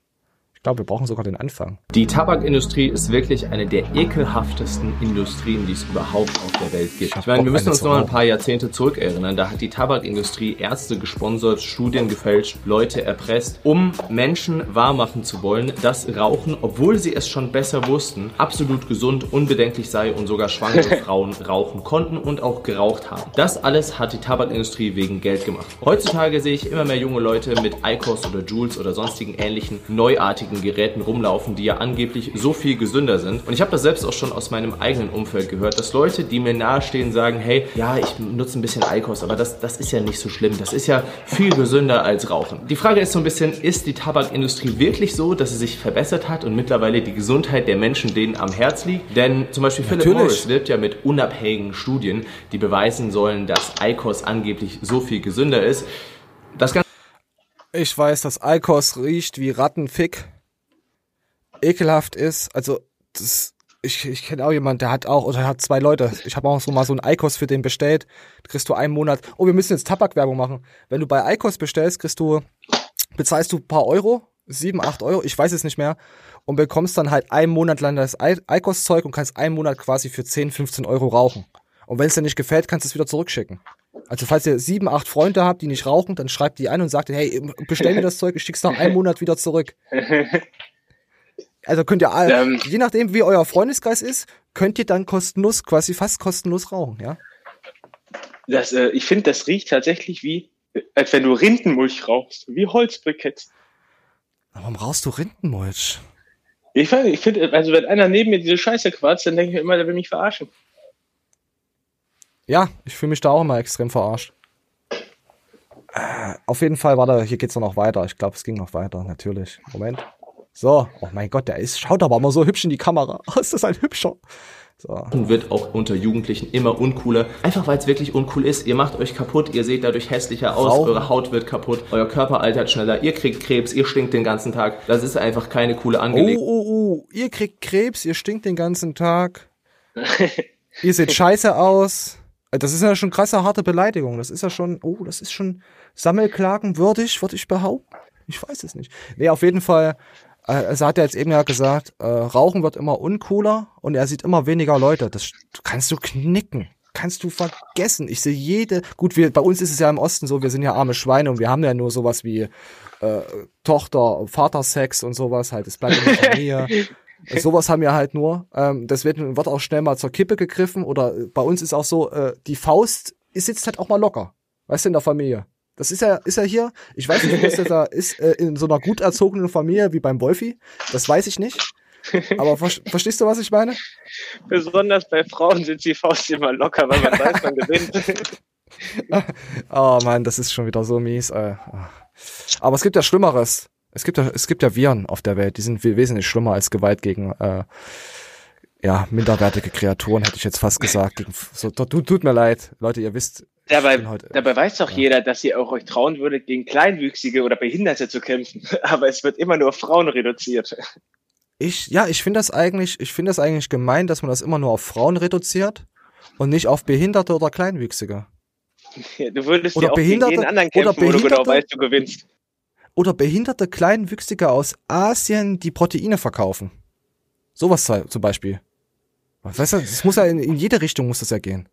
Ich glaube, wir brauchen sogar den Anfang. Die Tabakindustrie ist wirklich eine der ekelhaftesten Industrien, die es überhaupt auf der Welt gibt. Ich meine, wir müssen uns noch ein paar Jahrzehnte zurückerinnern. Da hat die Tabakindustrie Ärzte gesponsert, Studien gefälscht, Leute erpresst, um Menschen wahrmachen zu wollen, dass Rauchen, obwohl sie es schon besser wussten, absolut gesund, unbedenklich sei und sogar schwangere <laughs> Frauen rauchen konnten und auch geraucht haben. Das alles hat die Tabakindustrie wegen Geld gemacht. Heutzutage sehe ich immer mehr junge Leute mit ICOS oder Juuls oder sonstigen ähnlichen neuartigen Geräten rumlaufen, die ja angeblich so viel gesünder sind. Und ich habe das selbst auch schon aus meinem eigenen Umfeld gehört, dass Leute, die mir nahestehen, sagen, hey, ja, ich nutze ein bisschen ICOS, aber das, das ist ja nicht so schlimm. Das ist ja viel gesünder als Rauchen. Die Frage ist so ein bisschen, ist die Tabakindustrie wirklich so, dass sie sich verbessert hat und mittlerweile die Gesundheit der Menschen denen am Herz liegt? Denn zum Beispiel Philip Natürlich. Morris wirbt ja mit unabhängigen Studien, die beweisen sollen, dass ICOS angeblich so viel gesünder ist. Das Ganze Ich weiß, dass Alkos riecht wie Rattenfick. Ekelhaft ist. Also, das, ich, ich kenne auch jemanden, der hat auch, oder hat zwei Leute. Ich habe auch so mal so einen Eikos für den bestellt. Kriegst du einen Monat. Oh, wir müssen jetzt Tabakwerbung machen. Wenn du bei Eikos bestellst, kriegst du, bezahlst du ein paar Euro, sieben, acht Euro, ich weiß es nicht mehr, und bekommst dann halt einen Monat lang das Eikos-Zeug und kannst einen Monat quasi für 10, 15 Euro rauchen. Und wenn es dir nicht gefällt, kannst du es wieder zurückschicken. Also falls ihr sieben, acht Freunde habt, die nicht rauchen, dann schreibt die an und sagt, hey, bestell mir das Zeug, ich schick's nach einem Monat wieder zurück. <laughs> Also könnt ihr, Ähm. je nachdem wie euer Freundeskreis ist, könnt ihr dann kostenlos, quasi fast kostenlos rauchen, ja? Das, äh, ich finde, das riecht tatsächlich wie, äh, als wenn du Rindenmulch rauchst, wie Holzbriketts. Warum rauchst du Rindenmulch? Ich finde, ich find, also wenn einer neben mir diese Scheiße quatscht, dann denke ich mir immer, der will mich verarschen. Ja, ich fühle mich da auch immer extrem verarscht. Äh, auf jeden Fall, warte, hier geht's noch weiter. Ich glaube, es ging noch weiter, natürlich. Moment. So, oh mein Gott, der ist, schaut aber immer so hübsch in die Kamera. Oh, <laughs> ist das ein hübscher? So. wird auch unter Jugendlichen immer uncooler. Einfach weil es wirklich uncool ist. Ihr macht euch kaputt, ihr seht dadurch hässlicher aus, Rauchen. eure Haut wird kaputt, euer Körper altert schneller, ihr kriegt Krebs, ihr stinkt den ganzen Tag. Das ist einfach keine coole Oh, Angelegenheit. oh, oh, ihr kriegt Krebs, ihr stinkt den ganzen Tag. <laughs> ihr seht scheiße aus. Das ist ja schon krasse, harte Beleidigung. Das ist ja schon, oh, das ist schon Sammelklagen würdig, würde ich behaupten. Ich weiß es nicht. Nee, auf jeden Fall, also hat er jetzt eben ja gesagt, äh, Rauchen wird immer uncooler und er sieht immer weniger Leute. Das kannst du knicken. Kannst du vergessen. Ich sehe jede, gut, wir, bei uns ist es ja im Osten so, wir sind ja arme Schweine und wir haben ja nur sowas wie äh, Tochter, Vatersex und sowas, halt, das bleibt in der <laughs> Familie. sowas haben wir halt nur. Ähm, deswegen wird auch schnell mal zur Kippe gegriffen oder bei uns ist auch so, äh, die Faust ist sitzt halt auch mal locker. Weißt du, in der Familie. Das ist ja, ist ja hier, ich weiß nicht, was das da <laughs> ist, äh, in so einer gut erzogenen Familie wie beim Wolfi. Das weiß ich nicht. Aber ver verstehst du, was ich meine? Besonders bei Frauen sind die Faust immer locker, weil man weiß, man gewinnt. <laughs> oh Mann, das ist schon wieder so mies. Äh. Aber es gibt ja Schlimmeres. Es gibt ja, es gibt ja Viren auf der Welt, die sind wesentlich schlimmer als Gewalt gegen äh, ja, minderwertige Kreaturen, hätte ich jetzt fast gesagt. Gegen, so, tut, tut mir leid, Leute, ihr wisst. Dabei, heute, dabei weiß doch ja. jeder, dass ihr auch euch trauen würdet, gegen Kleinwüchsige oder Behinderte zu kämpfen. <laughs> Aber es wird immer nur auf Frauen reduziert. Ich, ja, ich finde das eigentlich, ich finde das eigentlich gemein, dass man das immer nur auf Frauen reduziert und nicht auf Behinderte oder Kleinwüchsige. Ja, du würdest oder ja auch Behinderte, gegen jeden anderen kämpfen, oder Behinderte, wo du genau weißt, du gewinnst. Oder behinderte Kleinwüchsige aus Asien, die Proteine verkaufen. Sowas zum Beispiel. Weißt du, es muss ja in, in, jede Richtung muss das ja gehen.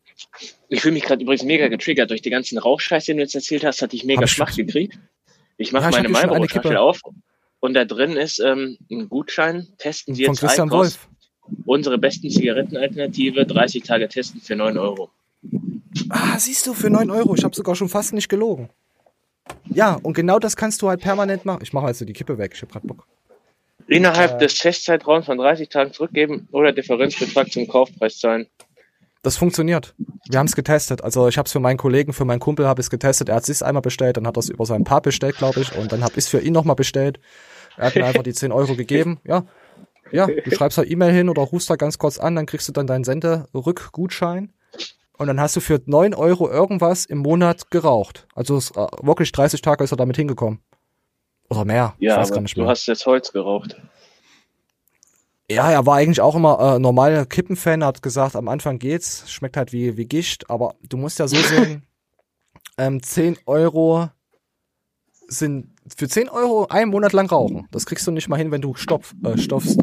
Ich fühle mich gerade übrigens mega getriggert durch die ganzen Rauchscheiß, den du jetzt erzählt hast, hatte ich mega ich Schmacht gekriegt. Ich mache ja, meine Marlboro-Tasche auf und da drin ist ähm, ein Gutschein. Testen Sie jetzt Christian Wolf. Unsere besten Zigarettenalternative, 30 Tage testen für 9 Euro. Ah, siehst du, für 9 Euro. Ich habe sogar schon fast nicht gelogen. Ja, und genau das kannst du halt permanent machen. Ich mache also die Kippe weg, ich habe gerade Bock. Innerhalb äh, des Testzeitraums von 30 Tagen zurückgeben oder Differenzbetrag zum Kaufpreis zahlen. Das funktioniert. Wir haben es getestet. Also ich habe es für meinen Kollegen, für meinen Kumpel habe ich es getestet. Er hat es einmal bestellt, dann hat er es über seinen Paar bestellt, glaube ich, und dann habe ich es für ihn nochmal bestellt. Er hat mir einfach die 10 Euro gegeben. Ja, ja, du schreibst da E-Mail hin oder rufst da ganz kurz an, dann kriegst du dann deinen Senderückgutschein. Und dann hast du für 9 Euro irgendwas im Monat geraucht. Also es, äh, wirklich 30 Tage ist er damit hingekommen. Oder mehr. Ja, ich weiß gar nicht mehr. du hast jetzt Holz geraucht. Ja, er war eigentlich auch immer äh, normaler Kippenfan, hat gesagt, am Anfang geht's, schmeckt halt wie, wie Gischt, aber du musst ja so <laughs> sehen, ähm, 10 Euro sind für 10 Euro einen Monat lang rauchen. Das kriegst du nicht mal hin, wenn du stopf, äh, stopfst.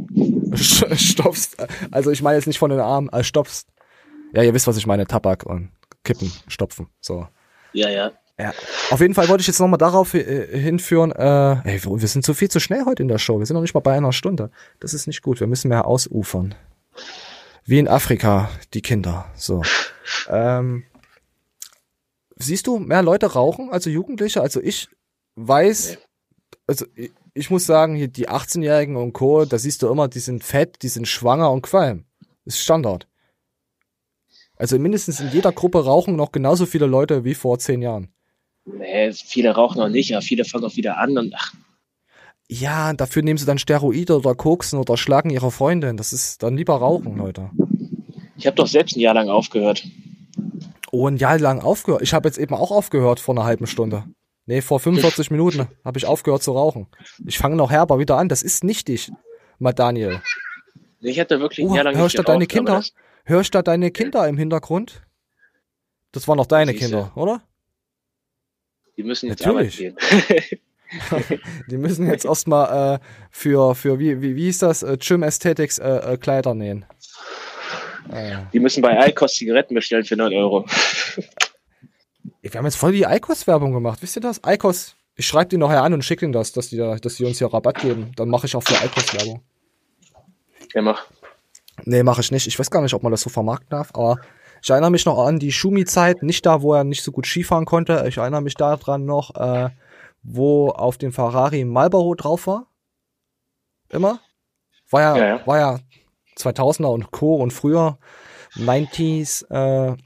<laughs> stopfst. Also ich meine jetzt nicht von den Armen, äh, stopfst. Ja, ihr wisst, was ich meine, Tabak und Kippen, stopfen. So. Ja, ja. Ja, auf jeden Fall wollte ich jetzt nochmal darauf äh, hinführen, äh, ey, wir sind zu viel zu schnell heute in der Show. Wir sind noch nicht mal bei einer Stunde. Das ist nicht gut. Wir müssen mehr ausufern. Wie in Afrika, die Kinder. So. Ähm, siehst du mehr Leute rauchen, also Jugendliche? Also ich weiß, also ich, ich muss sagen, hier die 18-Jährigen und Co., da siehst du immer, die sind fett, die sind schwanger und qualm. Das ist Standard. Also mindestens in jeder Gruppe rauchen noch genauso viele Leute wie vor zehn Jahren. Nee, viele rauchen noch nicht, aber viele fangen auch wieder an und ach. Ja, dafür nehmen sie dann Steroide oder Koksen oder schlagen ihre Freundin. Das ist dann lieber rauchen, Leute. Ich habe doch selbst ein Jahr lang aufgehört. Oh, ein Jahr lang aufgehört. Ich habe jetzt eben auch aufgehört vor einer halben Stunde. Nee, vor 45 Minuten habe ich aufgehört zu rauchen. Ich fange noch herber wieder an. Das ist nichtig, mal Daniel. Ich hatte wirklich ein oh, Jahr lang hörst du deine Kinder? Hörst du deine Kinder im Hintergrund? Das waren noch deine Siehste. Kinder, oder? Die müssen jetzt Natürlich. gehen. <laughs> die müssen jetzt erstmal äh, für, für wie, wie, wie hieß das, äh, Gym Aesthetics äh, äh, Kleider nähen. Äh. Die müssen bei Icos Zigaretten bestellen für 9 Euro. Wir haben jetzt voll die Icos-Werbung gemacht, wisst ihr das? Icos, ich schreibe die nachher an und schicke ihnen das, dass die, da, dass die uns hier Rabatt geben. Dann mache ich auch für Icos Werbung. Ja, mach. Nee, mache ich nicht. Ich weiß gar nicht, ob man das so vermarkten darf, aber ich erinnere mich noch an die Schumi-Zeit, nicht da, wo er nicht so gut Skifahren konnte. Ich erinnere mich daran noch, äh, wo auf dem Ferrari Marlboro drauf war. Immer. War ja, ja, ja. war ja 2000er und Co. und früher 90s, äh,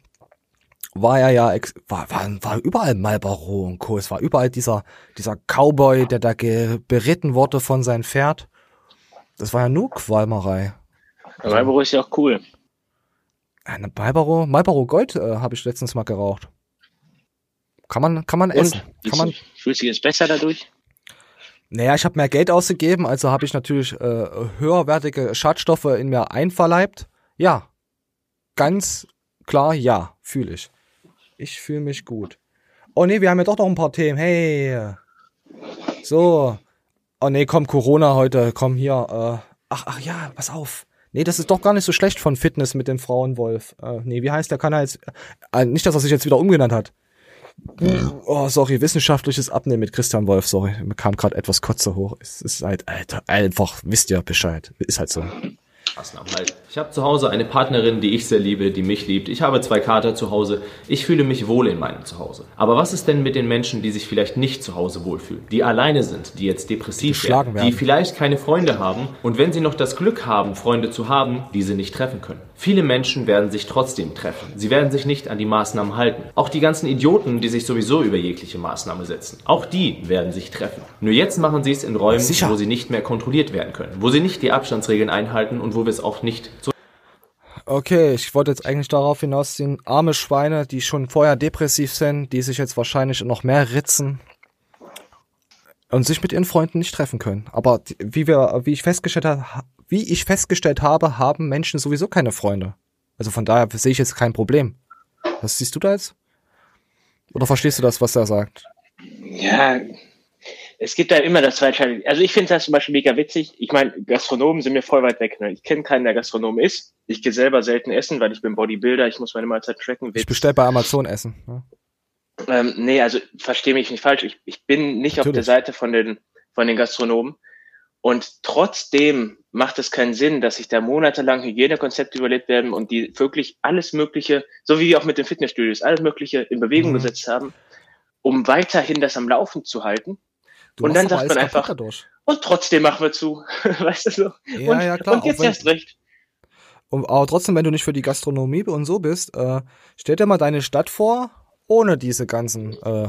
war er ja, war, war, war überall Marlboro und Co. Es war überall dieser, dieser Cowboy, der da beritten wurde von seinem Pferd. Das war ja nur Qualmerei. Marlboro ist ja auch cool. Eine Marlboro, Marlboro Gold äh, habe ich letztens mal geraucht. Kann man, kann man essen. Und? Kann man, fühlst du dich jetzt besser dadurch? Naja, ich habe mehr Geld ausgegeben, also habe ich natürlich äh, höherwertige Schadstoffe in mir einverleibt. Ja, ganz klar, ja, fühle ich. Ich fühle mich gut. Oh nee, wir haben ja doch noch ein paar Themen. Hey. So. Oh nee, komm, Corona heute, komm hier. Äh, ach, ach ja, pass auf. Nee, das ist doch gar nicht so schlecht von Fitness mit dem Frauenwolf. Äh, nee, wie heißt der Kanal jetzt? Äh, nicht, dass er sich jetzt wieder umgenannt hat. Oh, sorry, wissenschaftliches Abnehmen mit Christian Wolf, sorry. Mir kam gerade etwas Kotze hoch. Es ist halt, Alter, einfach, wisst ihr Bescheid. Ist halt so. Maßnahmen halten. Ich habe zu Hause eine Partnerin, die ich sehr liebe, die mich liebt. Ich habe zwei Kater zu Hause. Ich fühle mich wohl in meinem Zuhause. Aber was ist denn mit den Menschen, die sich vielleicht nicht zu Hause wohlfühlen? Die alleine sind, die jetzt depressiv Die geschlagen werden, die werden. vielleicht keine Freunde haben und wenn sie noch das Glück haben, Freunde zu haben, die sie nicht treffen können. Viele Menschen werden sich trotzdem treffen. Sie werden sich nicht an die Maßnahmen halten. Auch die ganzen Idioten, die sich sowieso über jegliche Maßnahme setzen. Auch die werden sich treffen. Nur jetzt machen sie es in Räumen, Sicher. wo sie nicht mehr kontrolliert werden können. Wo sie nicht die Abstandsregeln einhalten und wo wir es auch nicht so Okay, ich wollte jetzt eigentlich darauf hinausziehen, arme Schweine, die schon vorher depressiv sind, die sich jetzt wahrscheinlich noch mehr ritzen und sich mit ihren Freunden nicht treffen können. Aber wie wir, wie ich festgestellt habe, wie ich festgestellt habe, haben Menschen sowieso keine Freunde. Also von daher sehe ich jetzt kein Problem. Was siehst du da jetzt? Oder verstehst du das, was er sagt? Ja, es gibt da immer das Zweiteil. Also ich finde das zum Beispiel mega witzig. Ich meine, Gastronomen sind mir voll weit weg. Ne? Ich kenne keinen, der Gastronom ist. Ich gehe selber selten essen, weil ich bin Bodybuilder. Ich muss meine Mahlzeit tracken. Ich bestell bei Amazon Essen. Ja. Ähm, nee, also verstehe mich nicht falsch. Ich, ich bin nicht auf der Natürlich. Seite von den, von den Gastronomen. Und trotzdem macht es keinen Sinn, dass sich da monatelang Hygienekonzepte überlebt werden und die wirklich alles Mögliche, so wie auch mit den Fitnessstudios, alles Mögliche in Bewegung Mhm. gesetzt haben, um weiterhin das am Laufen zu halten. Du und dann sagt man einfach, und trotzdem machen wir zu. <laughs> weißt du so? Ja, und, ja, klar, und jetzt erst recht. Und, aber trotzdem, wenn du nicht für die Gastronomie und so bist, äh, stell dir mal deine Stadt vor, ohne diese ganzen äh,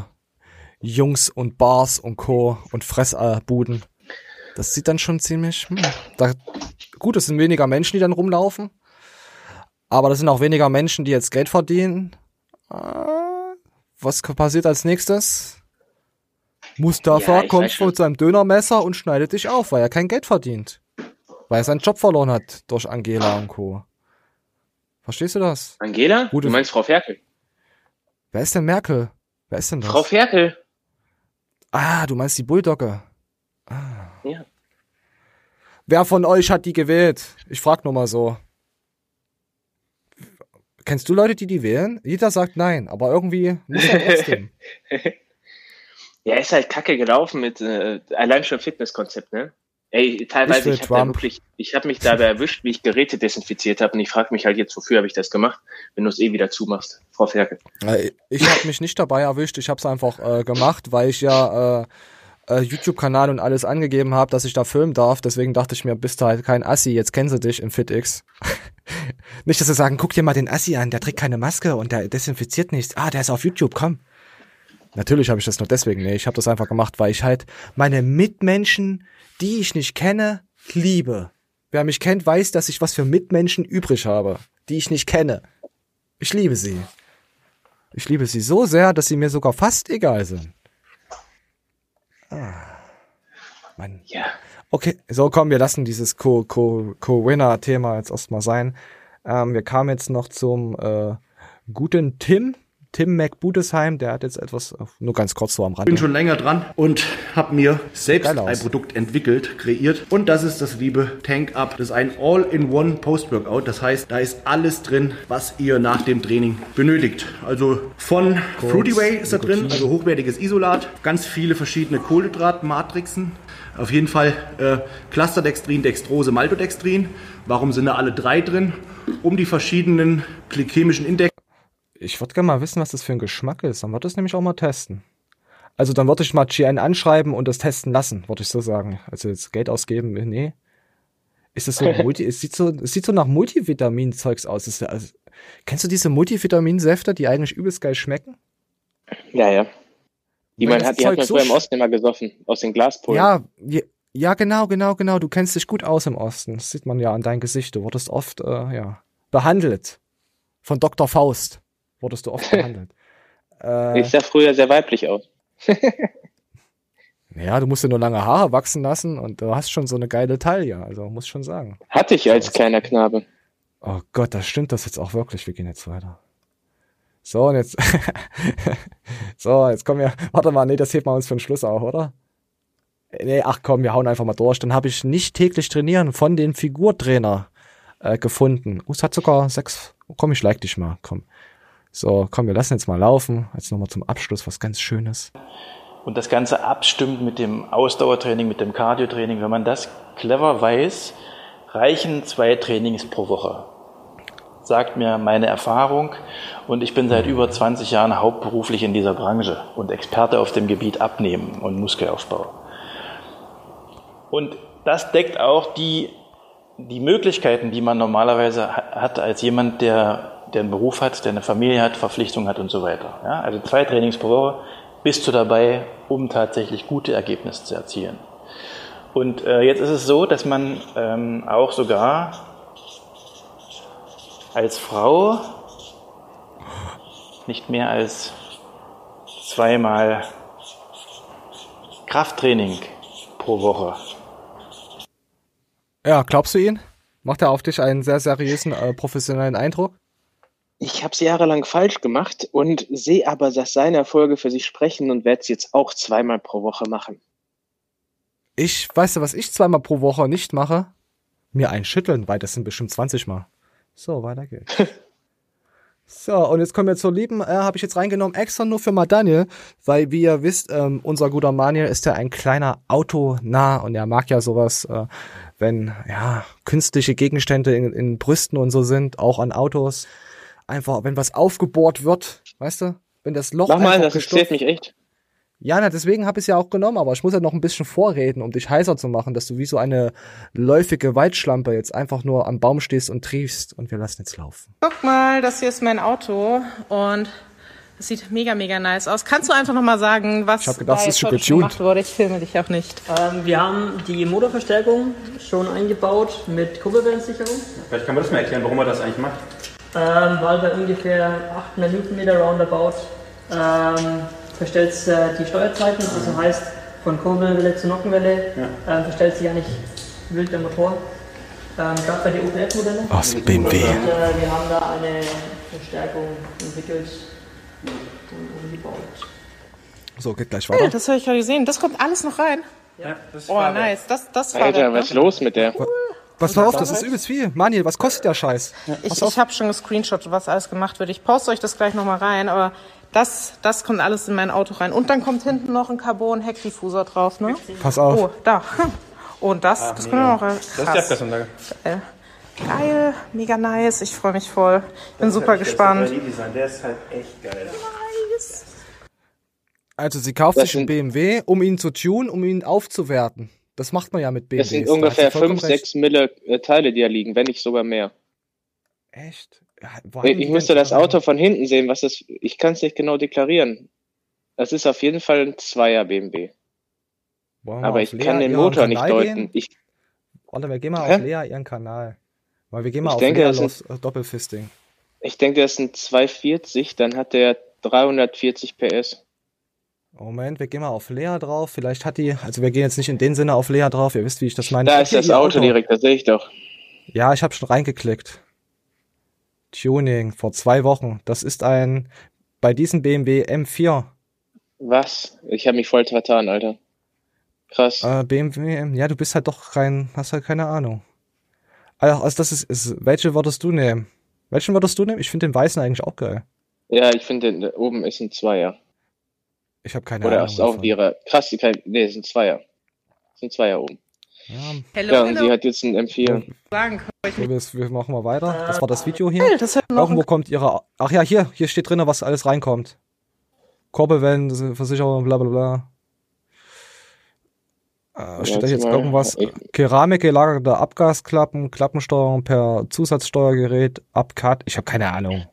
Jungs und Bars und Co. und Fressbuden. Das sieht dann schon ziemlich. Hm, da, gut, es sind weniger Menschen, die dann rumlaufen. Aber das sind auch weniger Menschen, die jetzt Geld verdienen. Äh, was passiert als nächstes? Mustafa Ja, kommt mit seinem Dönermesser und schneidet dich auf, weil er kein Geld verdient. Weil er seinen Job verloren hat durch Angela und Co. Verstehst du das? Angela? Gute- du meinst Frau Ferkel? Wer ist denn Merkel? Wer ist denn das? Frau Ferkel. ah, du meinst die Bulldogge. Ja. Wer von euch hat die gewählt? Ich frag nur mal so. Kennst du Leute, die die wählen? Jeder sagt nein, aber irgendwie muss er trotzdem. <laughs> Ja, ist halt kacke gelaufen mit äh, allein schon Fitnesskonzept, ne? Ey, Ich teilweise, will ich, habe wirklich, ich habe mich dabei erwischt, wie ich Geräte desinfiziert habe und ich frage mich halt jetzt, wofür habe ich das gemacht, wenn du es eh wieder zumachst, Frau Ferkel. Äh, Ich habe mich nicht dabei erwischt, ich habe es einfach äh, gemacht, weil ich ja äh, äh, YouTube-Kanal und alles angegeben habe, dass ich da filmen darf. Deswegen dachte ich mir, bist du halt kein Assi, jetzt kennen sie dich im FitX. <laughs> nicht, dass sie sagen, guck dir mal den Assi an, der trägt keine Maske und der desinfiziert nichts. Ah, der ist auf YouTube, komm. Natürlich habe ich das nur deswegen. Nee, ich habe das einfach gemacht, weil ich halt meine Mitmenschen, die ich nicht kenne, liebe. Wer mich kennt, weiß, dass ich was für Mitmenschen übrig habe, die ich nicht kenne. Ich liebe sie. Ich liebe sie so sehr, dass sie mir sogar fast egal sind. Ah. Mann. Ja. Okay, so komm, wir lassen dieses Co- Co- Co-Winner-Thema jetzt erstmal sein. Ähm, wir kamen jetzt noch zum äh, guten Tim. Tim McBudesheim, der hat jetzt etwas, äh, nur ganz kurz so am Rand. Ich bin schon länger dran und habe mir selbst ein Produkt entwickelt, kreiert. Und das ist das liebe Tank Up. Das ist ein All-in-One Post-Workout. Das heißt, da ist alles drin, was ihr nach dem Training benötigt. Also von Kurz, Fruity Way ist da drin, also hochwertiges Isolat, ganz viele verschiedene Kohlenhydratmatrixen. Auf jeden Fall äh, Clusterdextrin, Dextrose, Maltodextrin. Warum sind da alle drei drin? Um die verschiedenen glykämischen Index Ich würde gerne mal wissen, was das für ein Geschmack ist. Dann würde ich es nämlich auch mal testen. Also dann würde ich mal GN anschreiben und das testen lassen, würde ich so sagen. Also jetzt Geld ausgeben, nee. Ist das so <laughs> Multi, es sieht so, es sieht so nach Multivitamin-Zeugs aus. Ist ja, also, kennst du diese Multivitaminsäfte, die eigentlich übelst geil schmecken? Ja, ja. Die, Weil man das hat, die hat man so früher im Osten immer gesoffen, aus den Glaspolen. Ja, ja, ja, genau, genau, genau. Du kennst dich gut aus im Osten. Das sieht man ja an deinem Gesicht. Du wurdest oft, äh, ja, behandelt. Von Dr. Faust wurdest du oft <laughs> behandelt. Äh, Ich sah früher sehr weiblich aus. <laughs> ja, du musst dir nur lange Haare wachsen lassen und du hast schon so eine geile Taille. Also muss schon sagen. Hatte ich als kleiner Knabe. Oh Gott, das stimmt das jetzt auch wirklich. Wir gehen jetzt weiter. So, und jetzt. <laughs> so, jetzt kommen wir. Warte mal, nee, das hebt man uns für den Schluss auf, oder? Nee, ach komm, wir hauen einfach mal durch. Dann habe ich nicht täglich trainieren von den Figurtrainer äh, gefunden. Oh, es hat sogar sechs. Oh, komm, ich like dich mal. Komm. So, komm, wir lassen jetzt mal laufen. Jetzt nochmal zum Abschluss was ganz Schönes. Und das Ganze abstimmt mit dem Ausdauertraining, mit dem Cardiotraining. Wenn man das clever weiß, reichen zwei Trainings pro Woche. Sagt mir meine Erfahrung. Und ich bin seit über 20 Jahren hauptberuflich in dieser Branche und Experte auf dem Gebiet Abnehmen und Muskelaufbau. Und das deckt auch die, die Möglichkeiten, die man normalerweise ha- hat als jemand, der, der einen Beruf hat, der eine Familie hat, Verpflichtungen hat und so weiter. Ja, also zwei Trainings pro Woche bist du dabei, um tatsächlich gute Ergebnisse zu erzielen. Und äh, jetzt ist es so, dass man ähm, auch sogar als Frau nicht mehr als zweimal Krafttraining pro Woche Ja, glaubst du ihn? Macht er auf dich einen sehr seriösen, äh, professionellen Eindruck? Ich habe es jahrelang falsch gemacht und sehe aber, dass seine Erfolge für sich sprechen und werde es jetzt auch zweimal pro Woche machen. Ich, weißt du, was ich zweimal pro Woche nicht mache? Mir einschütteln, weil das sind bestimmt 20 Mal. So, weiter geht's. <laughs> so, und jetzt kommen wir zur lieben, äh, habe ich jetzt reingenommen, extra nur für mal Daniel, weil, wie ihr wisst, ähm, unser guter Manuel ist ja ein kleiner Autonah und er mag ja sowas, äh, wenn, ja, künstliche Gegenstände in, in Brüsten und so sind, auch an Autos. Einfach, wenn was aufgebohrt wird, weißt du? Wenn das Loch Mach mal, das interessiert mich echt. ja, na, deswegen habe ich es ja auch genommen, aber ich muss ja noch ein bisschen vorreden, um dich heißer zu machen, dass du wie so eine läufige Waldschlampe jetzt einfach nur am Baum stehst und triefst und wir lassen jetzt laufen. Guck mal, das hier ist mein Auto und es sieht mega, mega nice aus. Kannst du einfach nochmal sagen, was Ich hab gedacht, da jetzt schon gemacht wurde? Ich filme dich auch nicht. Ähm, wir haben die Motorverstärkung schon eingebaut mit Kurbelwellensicherung, Vielleicht kann man das mal erklären, warum man das eigentlich macht. Ähm, weil bei ungefähr 800 Newtonmeter roundabout ähm, verstellt äh, die Steuerzeiten, also heißt von Kurbelwelle zu Nockenwelle ähm, verstellt sich ja nicht wild der Motor. Ähm, Gerade bei den OPF-Modellen. Aus dem BMW. Und äh, wir haben da eine Verstärkung entwickelt und umgebaut. So, geht gleich Hey, weiter. das habe ich gerade gesehen. Das kommt alles noch rein. Ja, das Oh, nice. Das, das Alter, was ist ne? los mit der? Pass mal auf, das ist übelst viel. Manuel, was kostet der Scheiß? Ich, Pass auf. ich habe schon gescreenshot, was alles gemacht wird. Ich poste euch das gleich nochmal rein, aber das, das kommt alles in mein Auto rein. Und dann kommt hinten noch ein Carbon-Heckdiffusor drauf, ne? Pass auf. Oh, da. Und das, Ah, das mega. können wir noch rein. Das ist die Krass. Abgasanlage. Geil. Geil, mega nice. Ich freue mich voll. Bin super gespannt. Der ist halt echt geil. Also sie kauft Das sich einen BMW, um ihn zu tunen, um ihn aufzuwerten. Das macht man ja mit BMWs. Das sind ungefähr vollkommen 5, recht. 6 Mille äh, Teile, die da liegen, wenn nicht sogar mehr. Echt? Ja, Ich, ich müsste das Auto von hinten sehen, was das. Ich kann es nicht genau deklarieren. Das ist auf jeden Fall ein Zweier BMW. Aber ich Lea kann den Motor nicht Kanal deuten. gehen? Ich, Warte, wir gehen mal Hä? auf Lea ihren Kanal. Weil wir gehen mal Ich auf denke, Lea das los, sind- äh, Doppelfisting. ich denke, das ist ein 240, dann hat der 340 PS. Moment, wir gehen mal auf Lea drauf. Vielleicht hat die, also wir gehen jetzt nicht in den Sinne auf Lea drauf. Ihr wisst, wie ich das meine. Da ist das ihr Auto direkt, das sehe ich doch. Ja, ich habe schon reingeklickt. Tuning vor zwei Wochen. Das ist ein bei diesem BMW M4. Was? Ich habe mich voll vertan, Alter. Krass. Äh, BMW, ja, du bist halt doch kein, hast halt keine Ahnung. Also, also das ist, ist, welche würdest du nehmen? Welchen würdest du nehmen? Ich finde den weißen eigentlich auch geil. Ja, ich finde, den- oben ist ein Zweier. Ich habe keine Oder Ahnung. ist auch davon. ihre. Krass, die kann, nee, ein Zweier. Ein Zweier oben. Hello, ja, und hello. sie hat jetzt ein M4. Sagen kann ich So, wir, wir machen mal weiter. Das war das Video hier. Hey, das hat noch Irgendwo kommt ihre. Ach ja, hier, hier steht drin, was alles reinkommt. Kurbelwellenversicherung, bla bla bla. Äh, steht da jetzt mal. irgendwas? Keramik gelagerte Abgasklappen, Klappensteuerung per Zusatzsteuergerät, Abcut. Ich habe keine Ahnung.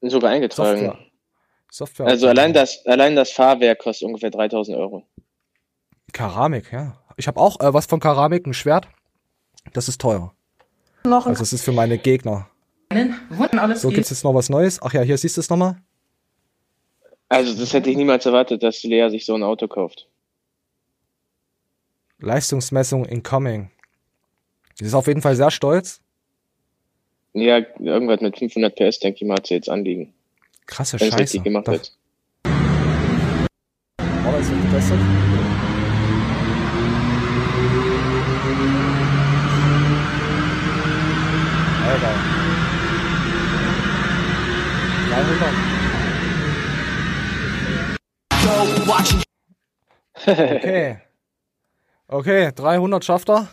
Sogar eingetragen. Software. Software. Also allein das, allein das Fahrwerk kostet ungefähr 3000 Euro. Keramik, ja. Ich habe auch äh, was von Keramik, ein Schwert. Das ist teuer. noch ein Also es ist für meine Gegner. So, gibt's jetzt noch was Neues? Ach ja, hier siehst du es nochmal. Also das hätte ich niemals erwartet, dass Lea sich so ein Auto kauft. Leistungsmessung incoming. Sie ist auf jeden Fall sehr stolz. Ja, irgendwas mit 500 PS, denke ich mal, hat sie jetzt anliegen. Krasse Wenn es Scheiße. richtig gemacht Da- wird. Alles wird getestet. 300. Okay. Okay, 300 schafft er.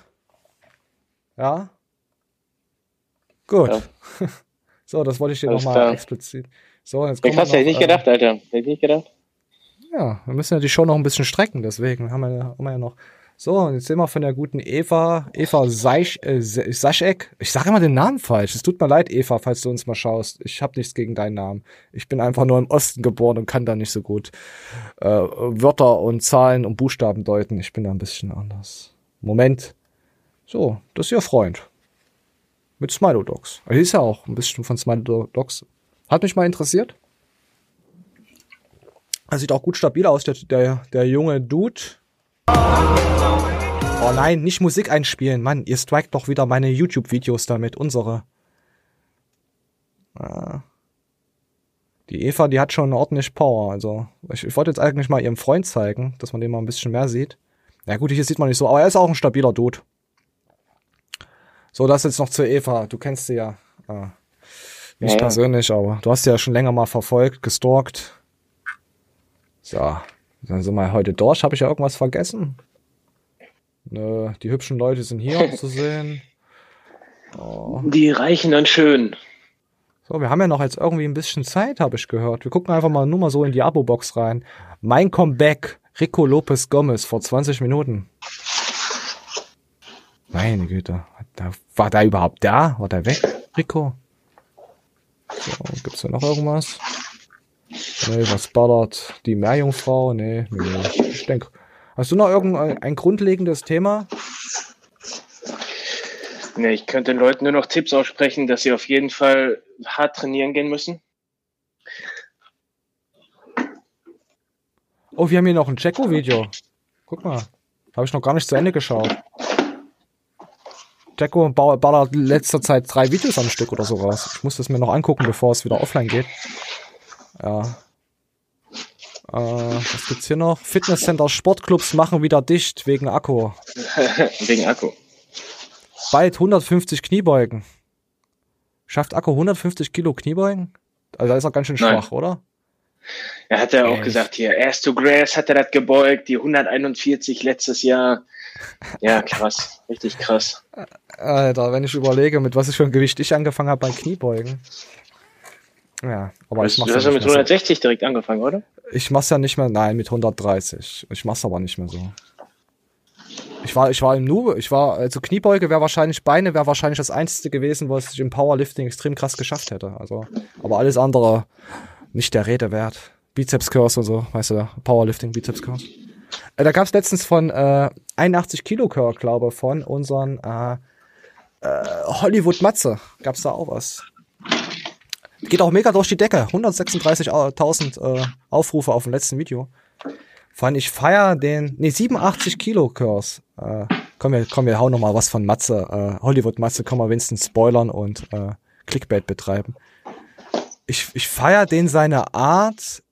Ja. Gut. Ja. <laughs> So, das wollte ich dir nochmal explizit. So, jetzt kommen krass, hätte ich nicht äh, gedacht, Alter. Hätte ich nicht gedacht. Ja, wir müssen ja die Show noch ein bisschen strecken, deswegen haben wir, haben wir ja noch. So, und jetzt sehen wir von der guten Eva, Eva Seich, äh, Saschek. Ich sage immer den Namen falsch. Es tut mir leid, Eva, falls du uns mal schaust. Ich habe nichts gegen deinen Namen. Ich bin einfach nur im Osten geboren und kann da nicht so gut äh, Wörter und Zahlen und Buchstaben deuten. Ich bin da ein bisschen anders. Moment. So, das ist ihr Freund. Mit Smilo Dogs. Er ist ja auch ein bisschen von Smilo Dogs. Hat mich mal interessiert. Er sieht auch gut stabil aus, der, der, der junge Dude. Oh nein, nicht Musik einspielen. Mann, ihr strikt doch wieder meine YouTube-Videos damit, unsere. Ah. Die Eva, die hat schon ordentlich Power. Also, ich, ich wollte jetzt eigentlich mal ihrem Freund zeigen, dass man den mal ein bisschen mehr sieht. Na gut, hier sieht man nicht so, aber er ist auch ein stabiler Dude. So, das jetzt noch zur Eva. Du kennst sie ja. Ah. Nicht Ja, ja. persönlich, aber du hast ja schon länger mal verfolgt, gestalkt. So, dann sind wir heute durch. Habe ich ja irgendwas vergessen? Nö, die hübschen Leute sind hier <laughs> zu sehen. Oh. Die Reichen und Schönen. So, wir haben ja noch jetzt irgendwie ein bisschen Zeit, habe ich gehört. Wir gucken einfach mal nur mal so in die Abo-Box rein. Mein Comeback, Rico Lopez Gomez vor 20 Minuten. Meine Güte, war der überhaupt da? War der weg, Rico? So, gibt's da noch irgendwas? Nee, was ballert? Die Meerjungfrau? Nee, nee. Ich denke. Hast du noch irgendein ein grundlegendes Thema? Ne, ich könnte den Leuten nur noch Tipps aussprechen, dass sie auf jeden Fall hart trainieren gehen müssen. Oh, wir haben hier noch ein Jacko-Video. Guck mal. Habe ich noch gar nicht zu Ende geschaut. Jacko ballert letzter Zeit drei Videos am Stück oder so raus. Ich muss das mir noch angucken, bevor es wieder offline geht. Ja. Äh, was gibt's hier noch? Fitnesscenter, Sportclubs machen wieder dicht wegen Akku. <laughs> Wegen Akku. Bald 150 Kniebeugen. Schafft Akku 150 Kilo Kniebeugen? Also da ist er ganz schön Nein. schwach, oder? Er hat ja auch Echt? gesagt, hier, Ass to Grass hat er das gebeugt, die 141 letztes Jahr. Ja, krass. Richtig krass. Alter, wenn ich überlege, mit was ich für ein Gewicht ich angefangen habe bei Kniebeugen. Ja, aber du ich mach's hast ja mit mehr 160 direkt angefangen, oder? so. Ich mach's ja nicht mehr, nein, mit 130. Ich mach's aber nicht mehr so. Ich war, ich war im Nube, ich war, also Kniebeuge wäre wahrscheinlich, Beine wäre wahrscheinlich das einzige gewesen, was ich im Powerlifting extrem krass geschafft hätte. Also, aber alles andere nicht der Rede wert. Bizeps Curls und so, weißt du, Powerlifting, Bizeps Curls. Äh, da gab's letztens von äh, 81 Kilo Curl, glaube von unseren äh, äh, Hollywood Matze. Gab's da auch was? Geht auch mega durch die Decke. 136.000 äh, Aufrufe auf dem letzten Video. Allem, ich feier den, nee, 87 Kilo Curse. Äh, komm, wir, komm, wir hauen noch mal was von Matze, äh, Hollywood Matze, komm mal wenigstens spoilern und äh, Clickbait betreiben. Ich, ich feier den seine Art.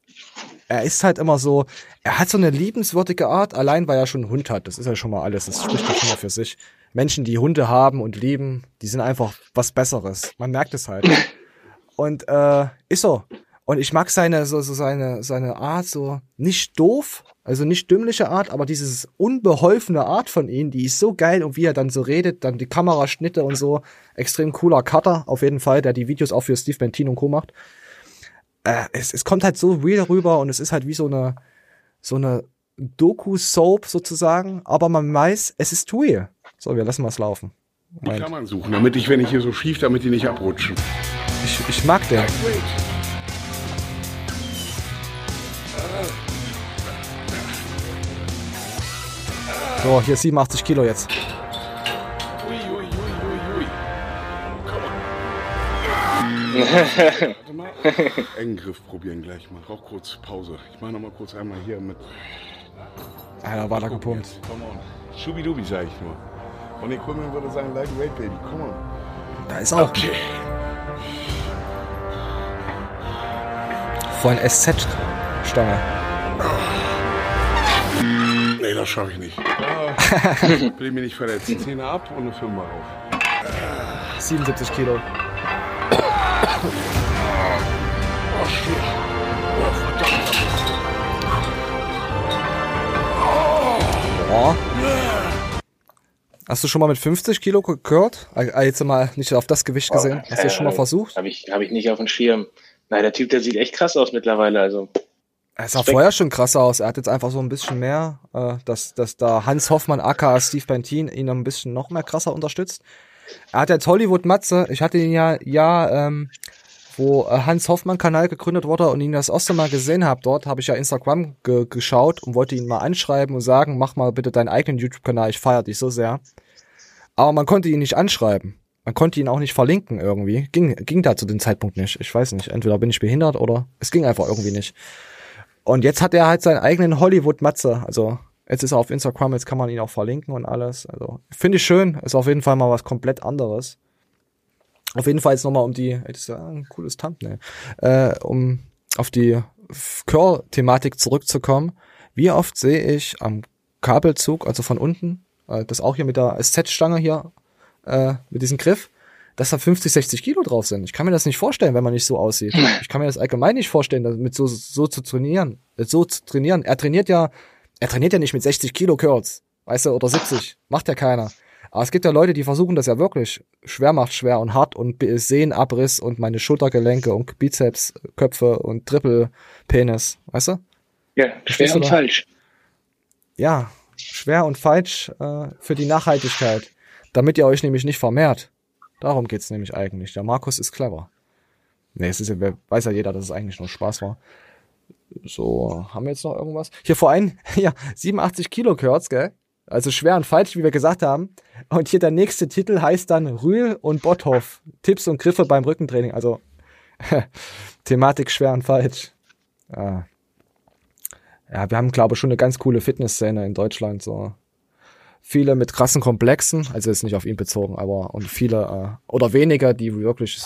Er ist halt immer so, er hat so eine liebenswürdige Art, allein weil er schon einen Hund hat. Das ist ja schon mal alles. Das spricht ja schon mal für sich. Menschen, die Hunde haben und lieben, die sind einfach was Besseres. Man merkt es halt. <laughs> Und äh, ist so. Und ich mag seine, so, so seine, seine Art so nicht doof, also nicht dümmliche Art, aber dieses unbeholfene Art von ihm, die ist so geil und wie er dann so redet, dann die Kameraschnitte und so, extrem cooler Cutter, auf jeden Fall, der die Videos auch für Steve Bentin und Co. macht. Äh, es, es kommt halt so real rüber und es ist halt wie so eine, so eine Doku-Soap sozusagen, aber man weiß, es ist real. So, wir lassen was laufen. Die kann man suchen, damit ich, wenn ich hier so schief, damit die nicht abrutschen. Ich, ich mag den. So, hier 87 Kilo jetzt. Warte mal. <laughs> Engen Griff probieren gleich mal. Auch kurz Pause. Ich mache noch mal kurz einmal hier mit. Einer war da gepumpt. Come on. Schubidubi sag ich nur. Und Equipment würde sagen, Lightweight, Baby. Come on. Da ist auch. Okay. Vor ein SZ-Stange. Nee, das schaffe ich nicht. <laughs> Will ich mich nicht verletzen. Zähne ab und eine Firma auf. 77 Kilo. Oh, shit. Oh, verdammt. Boah. Hast du schon mal mit 50 Kilo gehört? Jetzt mal nicht auf das Gewicht gesehen. Hast du das schon mal versucht? Habe ich, hab ich nicht auf dem Schirm. Nein, der Typ, der sieht echt krass aus mittlerweile. Also. Er sah vorher schon krasser aus. Er hat jetzt einfach so ein bisschen mehr, äh, dass, dass da Hans Hoffmann aka Steve Bentin ihn ein bisschen noch mehr krasser unterstützt. Er hat jetzt Hollywood Matze. Ich hatte ihn ja, ja, ähm, wo äh, Hans Hoffmann Kanal gegründet wurde und ihn das erste Mal gesehen habe, dort habe ich ja Instagram ge geschaut und wollte ihn mal anschreiben und sagen, mach mal bitte deinen eigenen YouTube-Kanal, ich feiere dich so sehr. Aber man konnte ihn nicht anschreiben. Man konnte ihn auch nicht verlinken irgendwie. Ging, ging da zu dem Zeitpunkt nicht. Ich weiß nicht. Entweder bin ich behindert oder es ging einfach irgendwie nicht. Und jetzt hat er halt seinen eigenen Hollywood-Matze. Also jetzt ist er auf Instagram, jetzt kann man ihn auch verlinken und alles. Also finde ich schön. Ist auf jeden Fall mal was komplett anderes. Auf jeden Fall jetzt nochmal um die, das ist ja ein cooles Thumbnail, äh, um auf die Curl-Thematik zurückzukommen. Wie oft sehe ich am Kabelzug, also von unten, äh, das auch hier mit der SZ-Stange hier, äh, mit diesem Griff, dass da 50, 60 Kilo drauf sind. Ich kann mir das nicht vorstellen, wenn man nicht so aussieht. <laughs> Ich kann mir das allgemein nicht vorstellen, damit so, so zu trainieren, so zu trainieren. Er trainiert ja, er trainiert ja nicht mit 60 Kilo Curls, weißt du, oder 70. Macht ja keiner. Aber es gibt ja Leute, die versuchen das ja wirklich. Schwer macht schwer und hart und Sehnenabriss und meine Schultergelenke und Bizeps, Köpfe und Triple Penis, weißt du? Ja, schwer und falsch. Ja, schwer und falsch äh, für die Nachhaltigkeit. Damit ihr euch nämlich nicht vermehrt. Darum geht's nämlich eigentlich. Der Markus ist clever. Nee, es ist ja, weiß ja jeder, dass es eigentlich nur Spaß war. So, haben wir jetzt noch irgendwas? Hier vor allem, <laughs> ja, 87 Kilo Kurz, gell? Also schwer und falsch, wie wir gesagt haben. Und hier der nächste Titel heißt dann Rühl und Botthoff. Tipps und Griffe beim Rückentraining. Also <laughs> Thematik schwer und falsch. Ja. ja, wir haben, glaube ich, schon eine ganz coole Fitnessszene in Deutschland. So viele mit krassen Komplexen, also jetzt nicht auf ihn bezogen, aber und viele äh, oder weniger, die wirklich,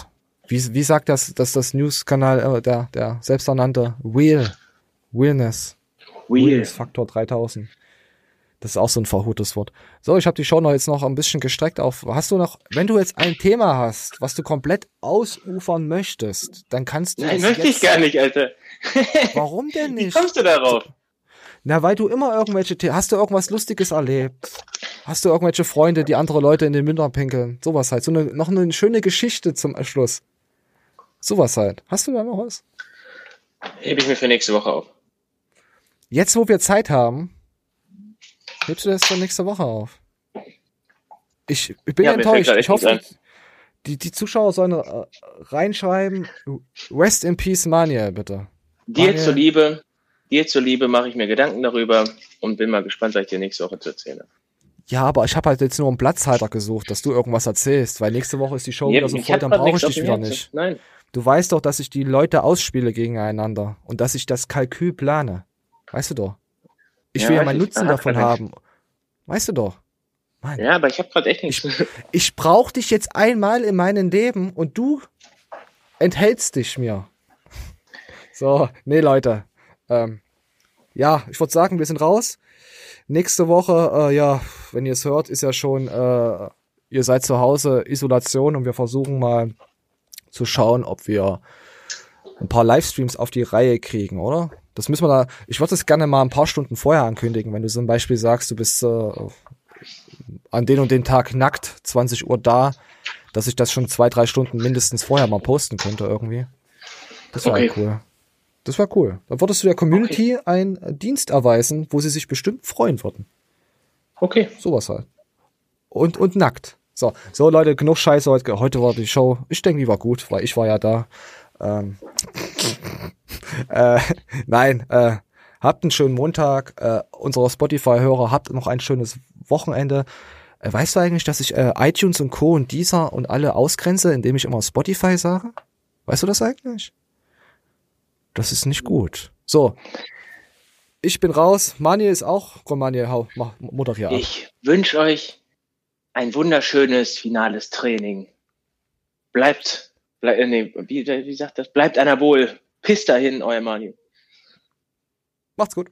wie, wie sagt das, dass das News-Kanal, äh, der, der selbsternannte Wheel, Wheelness, Wheel. Faktor 3000. Das ist auch so ein verhutes Wort. So, ich habe die Show noch jetzt noch ein bisschen gestreckt auf. Hast du noch, wenn du jetzt ein Thema hast, was du komplett ausufern möchtest, dann kannst du. Nein, möchte ich gar nicht, Alter. <laughs> Warum denn nicht? Wie kommst du darauf? Na, weil du immer irgendwelche, The hast du irgendwas Lustiges erlebt? Hast du irgendwelche Freunde, die andere Leute in den Mündern pinkeln? Sowas halt. So eine, noch eine schöne Geschichte zum Schluss. Sowas halt. Hast du da noch was? Hebe ich mir für nächste Woche auf. Jetzt, wo wir Zeit haben, Hebst du das dann nächste Woche auf? Ich, ich bin Ja, enttäuscht. Ich hoffe, die, die Zuschauer sollen äh, reinschreiben, Rest in Peace Maniel, bitte. Dir Maniel- zuliebe, dir zuliebe mache ich mir Gedanken darüber und bin mal gespannt, was ich dir nächste Woche zu erzählen habe. Ja, aber ich habe halt jetzt nur einen Platzhalter gesucht, dass du irgendwas erzählst, weil nächste Woche ist die Show Ja, wieder so voll, dann brauche ich dich wieder nicht. Nein. Du weißt doch, dass ich die Leute ausspiele gegeneinander und dass ich das Kalkül plane. Weißt du doch. Ich Ja, will ja meinen ich. Nutzen davon haben. Weißt du doch. Ja, aber ich habe gerade echt nichts. Ich brauche dich jetzt einmal in meinem Leben und du enthältst dich mir. So, nee, Leute. Ähm, ja, ich würde sagen, wir sind raus. Nächste Woche, äh, ja, wenn ihr es hört, ist ja schon, äh, ihr seid zu Hause, Isolation und wir versuchen mal zu schauen, ob wir ein paar Livestreams auf die Reihe kriegen, oder? Das müssen wir da, ich würde es gerne mal ein paar Stunden vorher ankündigen, wenn du zum Beispiel sagst, du bist äh, an den und den Tag nackt, 20 Uhr da, dass ich das schon zwei, drei Stunden mindestens vorher mal posten könnte irgendwie. Das wäre Okay. cool. Das wäre cool. Dann würdest du der Community einen Dienst erweisen, wo sie sich bestimmt freuen würden. Okay. Sowas halt. Und, und nackt. So, so Leute, genug Scheiße heute. Heute war die Show, ich denke, die war gut, weil ich war ja da. Ähm, <laughs> äh, nein, äh, habt einen schönen Montag. Äh, unsere Spotify-Hörer, habt noch ein schönes Wochenende. Äh, weißt du eigentlich, dass ich äh, iTunes und Co. und Deezer und alle ausgrenze, indem ich immer Spotify sage? Weißt du das eigentlich? Das ist nicht gut. So. Ich bin raus. Manuel ist auch. Komm, Manuel, hau, mach, moderier ab. Ich wünsche euch ein wunderschönes finales Training. Bleibt, bleib, äh, nee, wie, wie sagt das? Bleibt anabol. Bis dahin, euer Manu. Macht's gut.